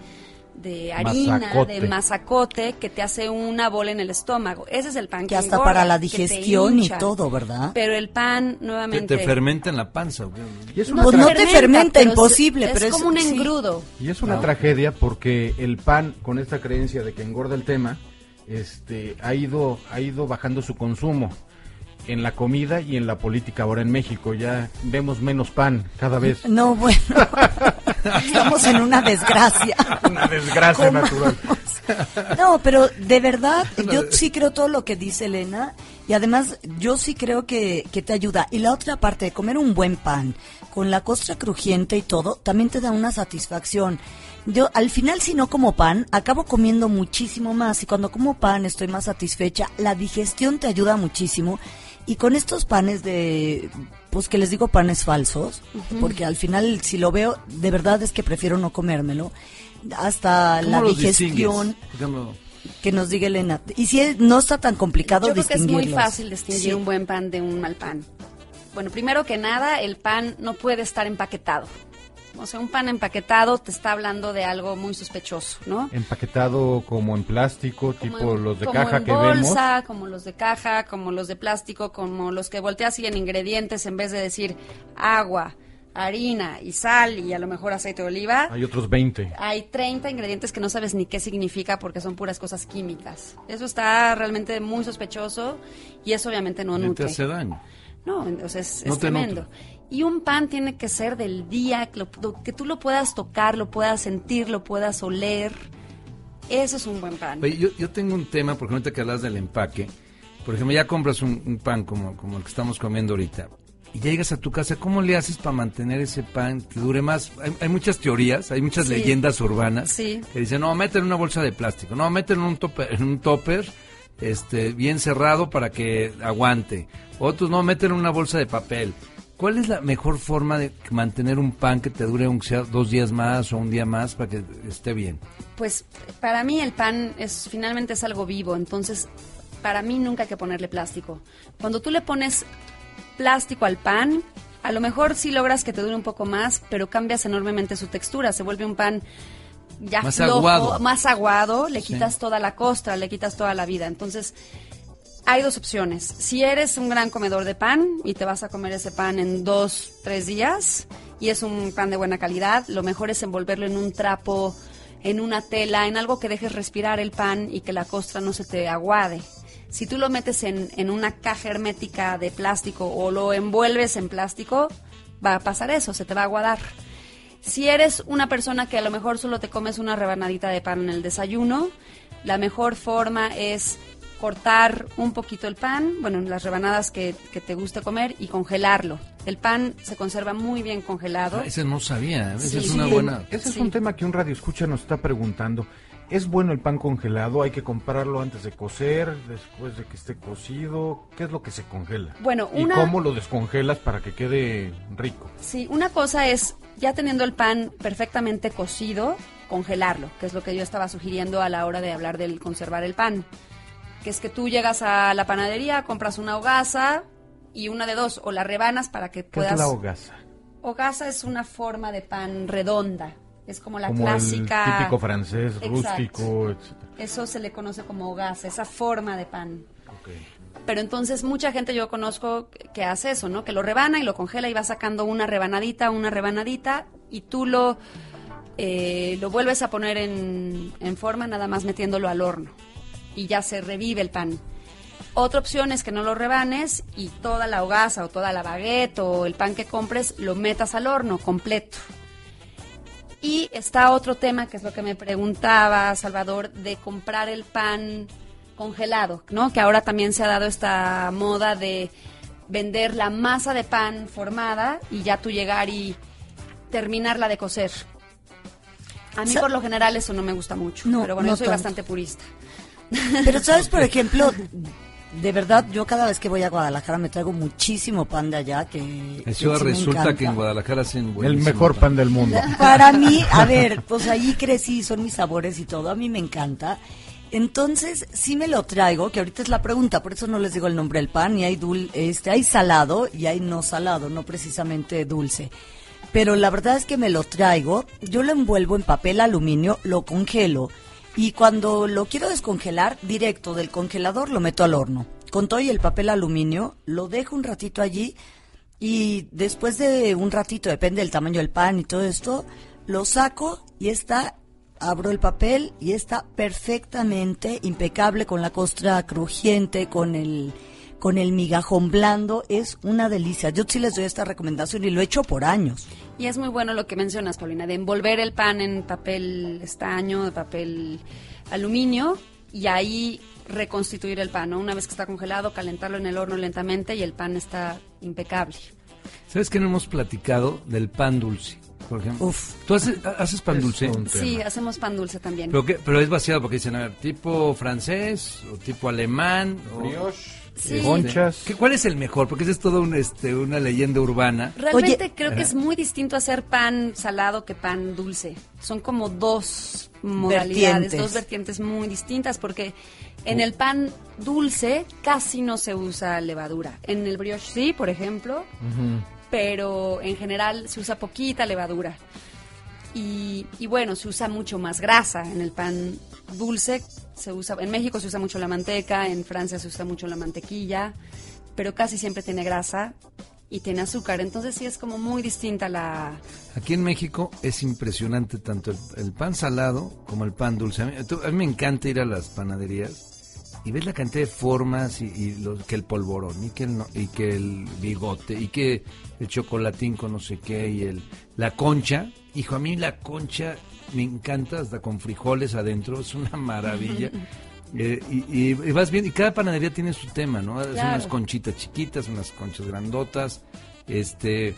de harina, Mazacote. de mazacote, que te hace una bola en el estómago. Ese es el pan que, Que hasta engorda, para la te digestión y todo, ¿verdad? Pero el pan, Te, nuevamente... te fermenta en la panza. güey. Y es una, Pues tra- no te fermenta, pero imposible, es, pero es- como un sí. engrudo. y es una No. tragedia porque el pan, con esta creencia de que engorda el tema, este, ha ido, ha ido bajando su consumo en la comida y en la política ahora en México. Ya vemos menos pan cada vez. No, bueno, (laughs) estamos en una desgracia. Una desgracia natural. No, pero de verdad, yo sí creo todo lo que dice Elena y además yo sí creo que, que te ayuda. Y la otra parte de comer un buen pan con la costra crujiente y todo, también te da una satisfacción. Yo al final si no como pan, acabo comiendo muchísimo más y cuando como pan estoy más satisfecha. La digestión te ayuda muchísimo. Y con estos panes de, pues que les digo panes falsos, porque al final si lo veo, de verdad es que prefiero no comérmelo. Hasta ¿Cómo la los digestión? Que nos diga Elena. Y si es- no está tan complicado Yo creo que es muy fácil distinguir Sí. un buen pan de un mal pan. Bueno, primero que nada, el pan no puede estar empaquetado. O sea, un pan empaquetado te está hablando de algo muy sospechoso, ¿no? Empaquetado como en plástico, Como tipo en- los de como caja en que vemos. bolsa, como los de caja, como los de plástico, como los que volteas y en ingredientes en vez de decir agua, harina y sal y a lo mejor aceite de oliva. Hay otros 20. Hay 30 ingredientes que no sabes ni qué significa porque son puras cosas químicas. Eso está realmente muy sospechoso y eso obviamente no Y te nutre. hace daño. No, o sea, es, No es tremendo. nutre. Y un pan tiene que ser del día, que, lo- lo- que tú lo puedas tocar, lo puedas sentir, lo puedas oler. Eso es un buen pan. Oye, yo, yo tengo un tema, porque ahorita que hablas del empaque, por ejemplo, ya compras un, un pan como, como el que estamos comiendo ahorita, y ya llegas a tu casa, ¿cómo le haces para mantener ese pan que dure más? Hay, hay muchas teorías, hay muchas Sí. leyendas urbanas Sí. que dicen, no, mételo en una bolsa de plástico, no, mételo en un topper, en un topper este, bien cerrado para que aguante. Otros, no, mételo en una bolsa de papel. ¿Cuál es la mejor forma de mantener un pan que te dure aunque sea dos días más o un día más para que esté bien? Pues para mí el pan es finalmente es algo vivo, entonces para mí nunca hay que ponerle plástico. Cuando tú le pones plástico al pan, a lo mejor sí logras que te dure un poco más, pero cambias enormemente su textura, se vuelve un pan ya Más flojo, aguado. más aguado, le Sí. quitas toda la costra, le quitas toda la vida. Entonces, hay dos opciones. Si eres un gran comedor de pan y te vas a comer ese pan en dos, tres días y es un pan de buena calidad, lo mejor es envolverlo en un trapo, en una tela, en algo que dejes respirar el pan y que la costra no se te aguade. Si tú lo metes en, en una caja hermética de plástico o lo envuelves en plástico, va a pasar eso, se te va a aguadar. Si eres una persona que a lo mejor solo te comes una rebanadita de pan en el desayuno, la mejor forma es cortar un poquito el pan, bueno, las rebanadas que, que te guste comer y congelarlo. El pan se conserva muy bien congelado. Ah, ese no sabía, esa Sí, es sí. una buena... Ese es Sí. un tema que un radio escucha nos está preguntando. ¿Es bueno el pan congelado? ¿Hay que comprarlo antes de cocer, después de que esté cocido? ¿Qué es lo que se congela? Bueno, ¿Y una- cómo lo descongelas para que quede rico? Sí, una cosa es, ya teniendo el pan perfectamente cocido, congelarlo, que es lo que yo estaba sugiriendo a la hora de hablar del conservar el pan. Que es que tú llegas a la panadería, compras una hogaza y una de dos, o la rebanas para que ¿Qué puedas... es la hogaza? Hogaza es una forma de pan redonda. Es como la Como clásica. el típico francés, Exacto. rústico, etc. Eso se le conoce como hogaza, esa forma de pan. Pero entonces mucha gente yo conozco que- que hace eso, ¿no? Que lo rebana y lo congela y va sacando una rebanadita, una rebanadita y tú lo, eh, lo vuelves a poner en, en forma nada más metiéndolo al horno y ya se revive el pan. Otra opción es que no lo rebanes y toda la hogaza o toda la baguette o el pan que compres lo metas al horno completo. Y está otro tema, que es lo que me preguntaba Salvador, de comprar el pan congelado, ¿no? Que ahora también se ha dado esta moda de vender la masa de pan formada y ya tú llegar y terminarla de cocer. A mí Sa- por lo general eso no me gusta mucho, No, pero bueno, no yo soy tanto. bastante purista. Pero sabes, por ejemplo, de verdad, yo cada vez que voy a Guadalajara me traigo muchísimo pan de allá que, que Eso sí me resulta que en Guadalajara hacen El mejor pan del mundo. Para mí, a ver, pues ahí crecí, son mis sabores y todo, a mí me encanta. Entonces, sí me lo traigo, que ahorita es la pregunta, por eso no les digo el nombre del pan, y hay dul este, hay salado y hay no salado, no precisamente dulce. Pero la verdad es que me lo traigo, yo lo envuelvo en papel aluminio, lo congelo, y cuando lo quiero descongelar, directo del congelador lo meto al horno. Con todo y el papel aluminio, lo dejo un ratito allí, y después de un ratito, depende del tamaño del pan y todo esto, lo saco y está, abro el papel y está perfectamente impecable con la costra crujiente, con el, con el migajón blando. Es una delicia. Yo sí les doy esta recomendación y lo he hecho por años. Y es muy bueno lo que mencionas, Paulina, de envolver el pan en papel estaño, de papel aluminio y ahí reconstituir el pan, ¿no? Una vez que está congelado, calentarlo en el horno lentamente y el pan está impecable. ¿Sabes que no hemos platicado del pan dulce? Por ejemplo. Uf. ¿Tú haces, haces pan Es dulce? Sí, hacemos pan dulce también. ¿Pero, qué- pero es vaciado porque dicen, a ver, tipo francés o tipo alemán. o- Brioche, Sí. conchas. ¿qué- ¿Cuál es el mejor? Porque esa es toda un, este, una leyenda urbana. Realmente Oye- creo que es muy distinto hacer pan salado que pan dulce. Son como dos modalidades, Vertientes. dos vertientes muy distintas porque en el pan dulce casi no se usa levadura. En el brioche sí, por ejemplo, pero en general se usa poquita levadura. Y, y bueno, se usa mucho más grasa en el pan dulce. Se usa, en México se usa mucho la manteca, en Francia se usa mucho la mantequilla, pero casi siempre tiene grasa y tiene azúcar. Entonces sí es como muy distinta la... Aquí en México es impresionante tanto el, pan salado como el pan dulce. A mí, a mí me encanta ir a las panaderías y ves la cantidad de formas y, y los- que el polvorón y que el, y que el bigote y que el chocolatín con no sé qué y el la concha. Hijo, a mí la concha me encanta hasta con frijoles adentro, es una maravilla. (laughs) Eh, y, y- y vas bien, y cada panadería tiene su tema, ¿no? Claro. unas conchitas chiquitas, unas conchas grandotas, este,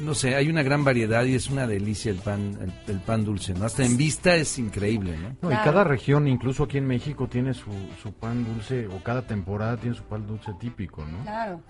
no sé, hay una gran variedad y es una delicia el pan, el, el pan dulce, ¿no? Hasta en vista es increíble, ¿no? No, y Claro. cada región, incluso aquí en México, tiene su, su pan dulce, o cada temporada tiene su pan dulce típico, ¿no? Claro.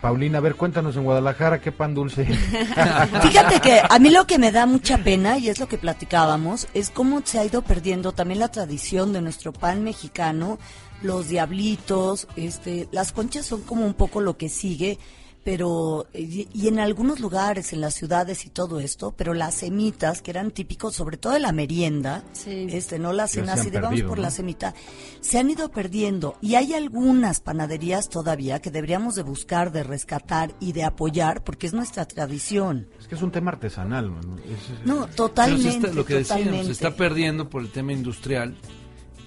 Paulina, a ver, cuéntanos en Guadalajara qué pan dulce. (laughs) Fíjate que a mí lo que me da mucha pena, y es lo que platicábamos, es cómo se ha ido perdiendo también la tradición de nuestro pan mexicano, los diablitos, este, las conchas son como un poco lo que sigue, pero, y, y en algunos lugares, en las ciudades y todo esto, pero las semitas, que eran típicos, sobre todo de la merienda, Sí. este, no cenas, han y de vamos por ¿no? la semita, se han ido perdiendo. Y hay algunas panaderías todavía que deberíamos de buscar, de rescatar y de apoyar, porque es nuestra tradición. es que es un tema artesanal, ¿no? Es- No, Pero se totalmente, está- lo que decíamos, totalmente. se está perdiendo por el tema industrial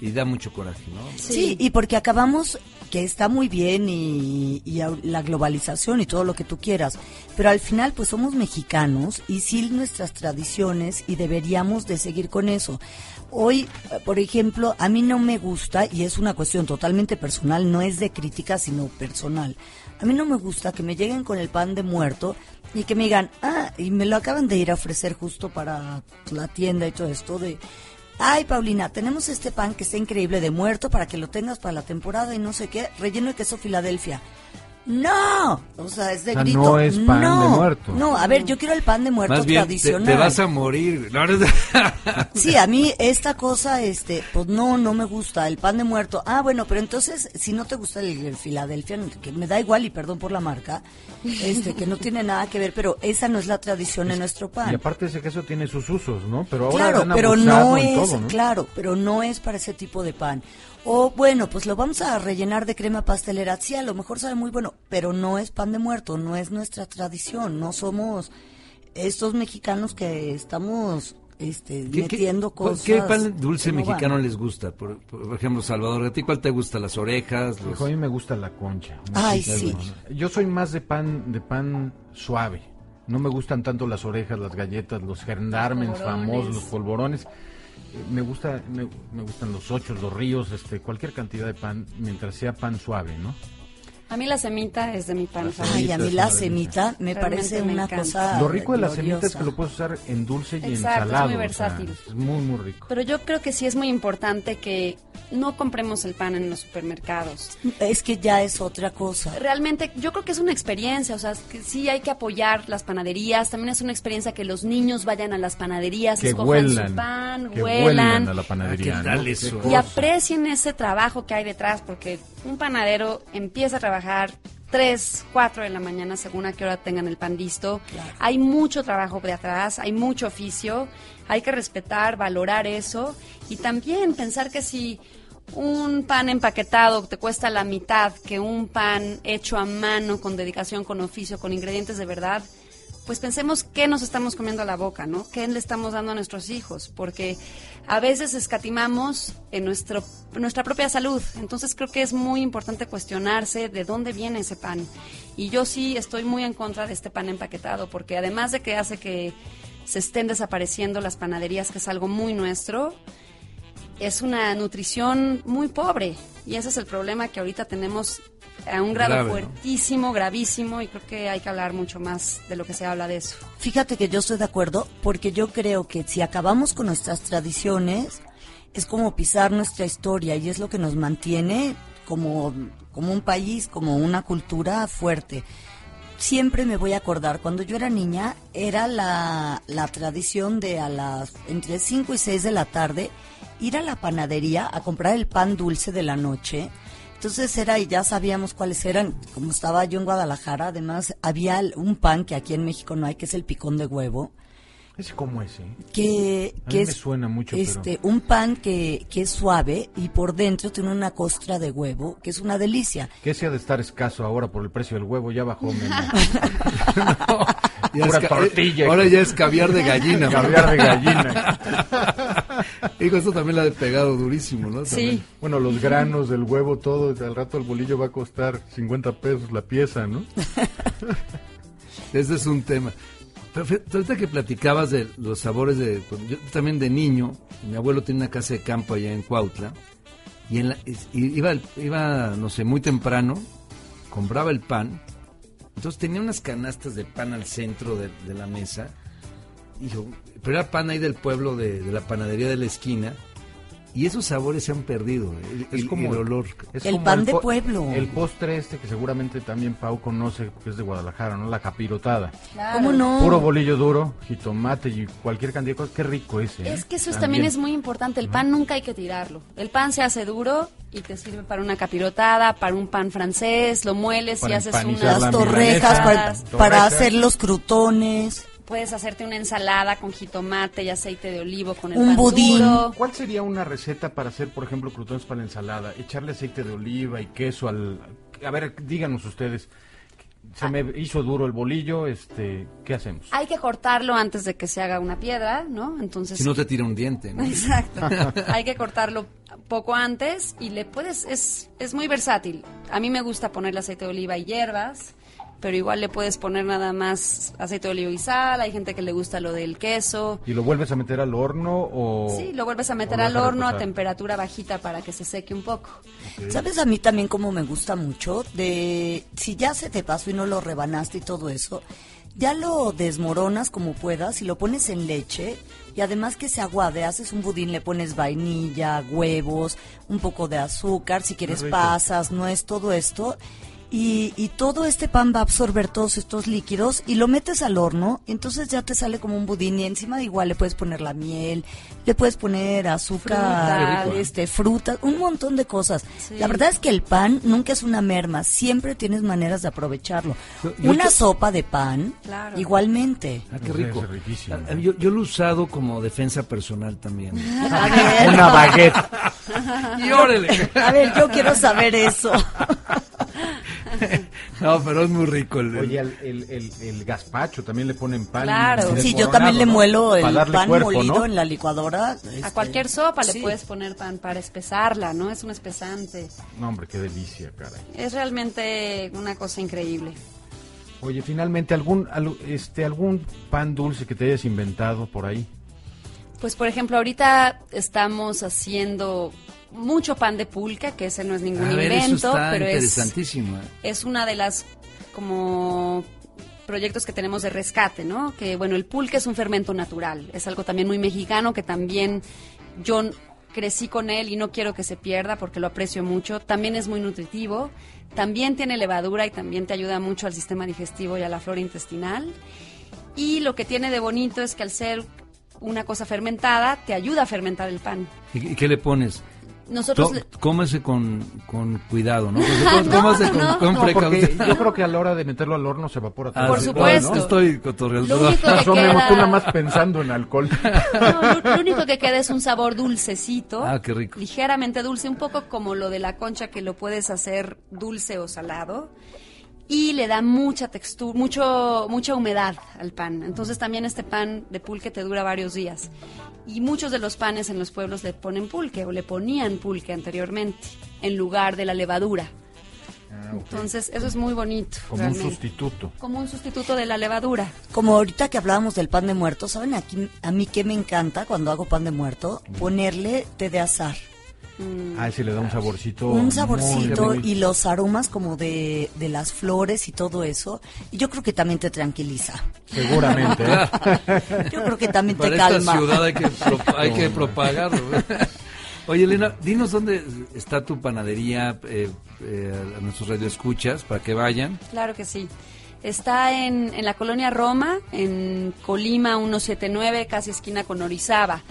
y da mucho coraje, ¿no? Sí. y porque acabamos, que está muy bien y, y la globalización y todo lo que tú quieras, pero al final pues somos mexicanos y sí nuestras tradiciones y deberíamos de seguir con eso. Hoy, por ejemplo, a mí no me gusta, y es una cuestión totalmente personal, no es de crítica, sino personal. A mí no me gusta que me lleguen con el pan de muerto y que me digan, ah, y me lo acaban de ir a ofrecer justo para la tienda y todo esto de, Ay, Paulina, tenemos este pan que está increíble de muerto para que lo tengas para la temporada y no sé qué, relleno de queso Filadelfia. ¡No! O sea, es de O sea, grito. no es pan no. de muerto. No, a ver, yo quiero el pan de muerto Más bien, te, tradicional. te vas a morir. No, no, (laughs) Sí, a mí esta cosa, este, pues no, no me gusta el pan de muerto. Ah, bueno, pero entonces, si no te gusta el, el Philadelphia, que me da igual y perdón por la marca, este, que no tiene nada que ver, pero esa no es la tradición en nuestro pan. Y aparte ese queso tiene sus usos, ¿no? Pero ahora Claro, pero no es, todo, ¿no? claro, pero no es para ese tipo de pan. O bueno, pues lo vamos a rellenar de crema pastelera. Sí, a lo mejor sabe muy bueno, pero no es pan de muerto, no es nuestra tradición, no somos estos mexicanos que estamos este, ¿Qué, metiendo qué- cosas. ¿Qué pan dulce van. mexicano les gusta? Por, por ejemplo, Salvador, ¿a ti cuál te gusta? ¿Las orejas? Los... Hijo, a mí me gusta la concha. Ay, muchísimo. Yo soy más de pan, de pan suave. No me gustan tanto las orejas, las galletas, los gendarmes polvorones. famosos, los polvorones. Me gusta, me, me gustan los ochos, los ríos, este, cualquier cantidad de pan, mientras sea pan suave, ¿no? A mí la semita es de mi pan favorito. Ay, a mí es la semita me Realmente parece me una encanta. cosa. Lo rico de la semita es gloriosa. que lo puedes usar en dulce y en Exacto, es salado. muy o sea, versátil. es muy, muy rico. Pero yo creo que sí es muy importante que no compremos el pan en los supermercados. Es que ya es otra cosa. Realmente yo creo que es una experiencia, o sea, es que sí hay que apoyar las panaderías, también es una experiencia que los niños vayan a las panaderías, Que escojan huelan, su pan, que huelan, huelan a la panadería. Ah, ¿qué tal ¿no? y aprecien ese trabajo que hay detrás, porque un panadero empieza a trabajar 3, 4 de la mañana, según a qué hora tengan el pan listo. Hay mucho trabajo de atrás, hay mucho oficio, hay que respetar, valorar eso y también pensar que si un pan empaquetado te cuesta la mitad que un pan hecho a mano, con dedicación, con oficio, con ingredientes de verdad, pues pensemos qué nos estamos comiendo a la boca, ¿no? ¿Qué le estamos dando a nuestros hijos? Porque a veces escatimamos en nuestro, nuestra propia salud. Entonces creo que es muy importante cuestionarse de dónde viene ese pan. Y yo sí estoy muy en contra de este pan empaquetado, porque además de que hace que se estén desapareciendo las panaderías, que es algo muy nuestro, es una nutrición muy pobre. Y ese es el problema que ahorita tenemos a un grado Grave, ¿no? fuertísimo, gravísimo, y creo que hay que hablar mucho más de lo que se habla de eso. Fíjate que yo estoy de acuerdo porque yo creo que si acabamos con nuestras tradiciones es como pisar nuestra historia y es lo que nos mantiene como, como un país, como una cultura fuerte. Siempre me voy a acordar, cuando yo era niña era la, la tradición de a las entre 5 y 6 de la tarde ir a la panadería a comprar el pan dulce de la noche. Entonces era, y ya sabíamos cuáles eran, como estaba yo en Guadalajara, además había un pan que aquí en México no hay, que es el picón de huevo, ¿Ese cómo es, eh? que, A que mí es me suena mucho, este un pan que, que es suave y por dentro tiene una costra de huevo que es una delicia. Que ese ha de estar escaso ahora por el precio del huevo, ya bajó, Memo. Ya (laughs) Pura es tortilla. Ahora ya es caviar de gallina. Caviar de gallina. (laughs) (laughs) Digo, esto también la ha pegado durísimo, ¿no? También. Sí, Bueno, los granos del huevo, todo, al rato el bolillo va a costar 50 pesos la pieza, ¿no? (laughs) Ese es un tema. Pero ahorita que platicabas de los sabores de... pues, Yo también de niño, mi abuelo tiene una casa de campo allá en Cuautla, y, en la- y iba, iba, no sé, muy temprano, compraba el pan, entonces tenía unas canastas de pan al centro de, de la mesa, y yo- pero era pan ahí del pueblo, de, de la panadería de la esquina, y esos sabores se han perdido, el, Es el- como- el olor. Es El como pan de pueblo. El postre este que seguramente también Pau conoce, que es de Guadalajara, ¿no? La capirotada. ¿Cómo no? Puro bolillo duro, jitomate y cualquier cantidad de cosas. Qué rico ese. ¿eh? es que eso es- también es muy importante. El pan nunca hay que tirarlo. El pan se hace duro y te sirve para una capirotada, para un pan francés, lo mueles y haces unas torrejas para, hacer los crutones. Puedes hacerte una ensalada con jitomate y aceite de olivo con el Un pan budín. duro. ¿Cuál sería una receta para hacer, por ejemplo, crutones para la ensalada? Echarle aceite de oliva y queso al... A ver, díganos ustedes. Se me hizo duro el bolillo, este, ¿qué hacemos? Hay que cortarlo antes de que se haga una piedra, ¿no? Entonces Si no te tira un diente, ¿no? Exacto. (laughs) Hay que cortarlo poco antes y le puedes es es muy versátil. A mí me gusta ponerle aceite de oliva y hierbas, pero igual le puedes poner nada más aceite de oliva y sal. Hay gente que le gusta lo del queso. ¿Y lo vuelves a meter al horno o...? Sí, lo vuelves a meter al horno a temperatura bajita para que se seque un poco. ¿Sabes a mí también como me gusta mucho? De si ya se te pasó y no lo rebanaste y todo eso, ya lo desmoronas como puedas y lo pones en leche y además que se aguade, haces un budín, le pones vainilla, huevos, un poco de azúcar, si quieres pasas, nuez, todo esto. Y, y todo este pan va a absorber todos estos líquidos y lo metes al horno, entonces ya te sale como un budín y encima igual le puedes poner la miel, le puedes poner azúcar, Fruta. este, frutas, un montón de cosas. Sí. La verdad es que el pan nunca es una merma, siempre tienes maneras de aprovecharlo. Yo- una sopa de pan, Claro. igualmente. Ah, qué rico. Ah, Yo, yo lo he usado como defensa personal también. (laughs) Una baguette. (laughs) y órale. a ver, yo quiero saber eso. (laughs) (laughs) No, pero es muy rico el, el- Oye, el, el, el, el gazpacho también le ponen pan. Claro. Sí, yo también le muelo el pan cuerpo, molido ¿no? en la licuadora. A este, cualquier sopa sí. le puedes poner pan para espesarla, ¿no? Es un espesante. No, hombre, qué delicia, caray. Es realmente una cosa increíble. Oye, finalmente, ¿algún, al- este, algún pan dulce que te hayas inventado por ahí? Pues por ejemplo, ahorita estamos haciendo mucho pan de pulca, que ese no es ningún A ver, eso invento, está pero es, interesantísimo. ¿eh? es una de las como proyectos que tenemos de rescate, ¿no? Que bueno, el pulque es un fermento natural, es algo también muy mexicano que también yo crecí con él y no quiero que se pierda porque lo aprecio mucho. También es muy nutritivo, también tiene levadura y también te ayuda mucho al sistema digestivo y a la flora intestinal. Y lo que tiene de bonito es que al ser una cosa fermentada, te ayuda a fermentar el pan. ¿Y, y qué le pones? Nosotros Cómese con, con cuidado, ¿no? Porque (laughs) com- cómase con, no. con No, porque precaución. yo creo que a la hora de meterlo al horno se evapora todo. Ah, Por supuesto. no, estoy cotorreando. Lo único que queda- tú nada más pensando en alcohol. (laughs) No, lo, lo único que queda es un sabor dulcecito. Ah, qué rico. Ligeramente dulce, un poco como lo de la concha que lo puedes hacer dulce o salado. Y le da mucha textura, mucho, mucha humedad al pan. Entonces también este pan de pulque te dura varios días. Y muchos de los panes en los pueblos le ponen pulque o le ponían pulque anteriormente en lugar de la levadura. Entonces eso es muy bonito. Como un sustituto. Como un sustituto de la levadura. Como ahorita que hablábamos del pan de muerto, ¿saben aquí, a mí qué me encanta cuando hago pan de muerto? Ponerle té de azar. Ah, ese le da un saborcito. un saborcito muy- y los aromas como de, de las flores y todo eso. Y yo creo que también te tranquiliza. Seguramente. ¿eh? (laughs) Yo creo que también te Para calma. esta ciudad hay que, pro- hay que propagarlo. Oye, Elena, dinos dónde está tu panadería eh, eh, a nuestros radioescuchas para que vayan. Claro que sí. Está en, en la colonia Roma, en Colima 179, casi esquina con Orizaba.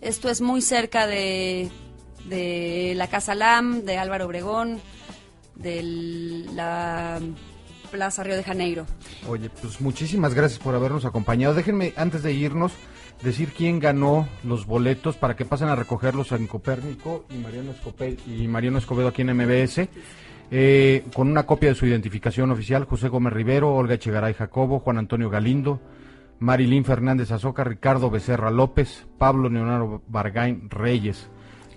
Esto es muy cerca de, de la Casa Lam, de Álvaro Obregón, de la Plaza Río de Janeiro. Oye, pues muchísimas gracias por habernos acompañado. Déjenme, antes de irnos, decir quién ganó los boletos para que pasen a recogerlos en Copérnico y Mariano, Escope- y Mariano Escobedo aquí en MBS. eh, con una copia de su identificación oficial, José Gómez Rivero, Olga Echegaray Jacobo, Juan Antonio Galindo, Marilín Fernández Azoca, Ricardo Becerra López, Pablo Leonardo Vargain Reyes.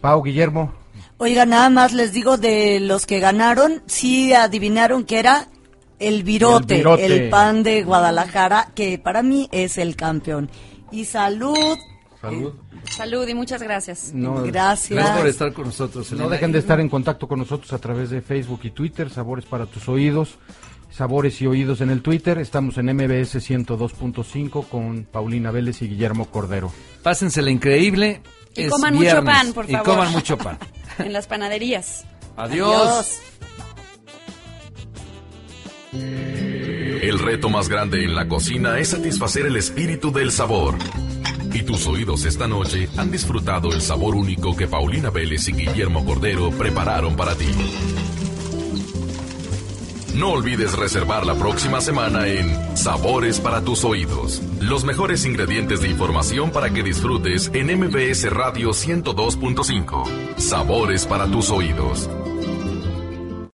Pau Guillermo, Oiga, nada más les digo de los que ganaron, sí adivinaron que era el virote, El pan de Guadalajara, que para mí es el campeón. Y salud, salud. Salud y muchas gracias. No, gracias. Gracias por estar con nosotros. No dejen de estar en contacto con nosotros a través de Facebook y Twitter, Sabores para tus oídos, Sabores y oídos en el Twitter. Estamos en MBS 102.5 con Paulina Vélez y Guillermo Cordero. Pásensela increíble. Y es coman mucho pan, por Y favor. coman mucho pan. (laughs) En las panaderías. Adiós. El reto más grande en la cocina es satisfacer el espíritu del sabor. Y tus oídos esta noche han disfrutado el sabor único que Paulina Vélez y Guillermo Cordero prepararon para ti. No olvides reservar la próxima semana en Sabores para tus oídos. Los mejores ingredientes de información para que disfrutes en MBS Radio 102.5. Sabores para tus oídos.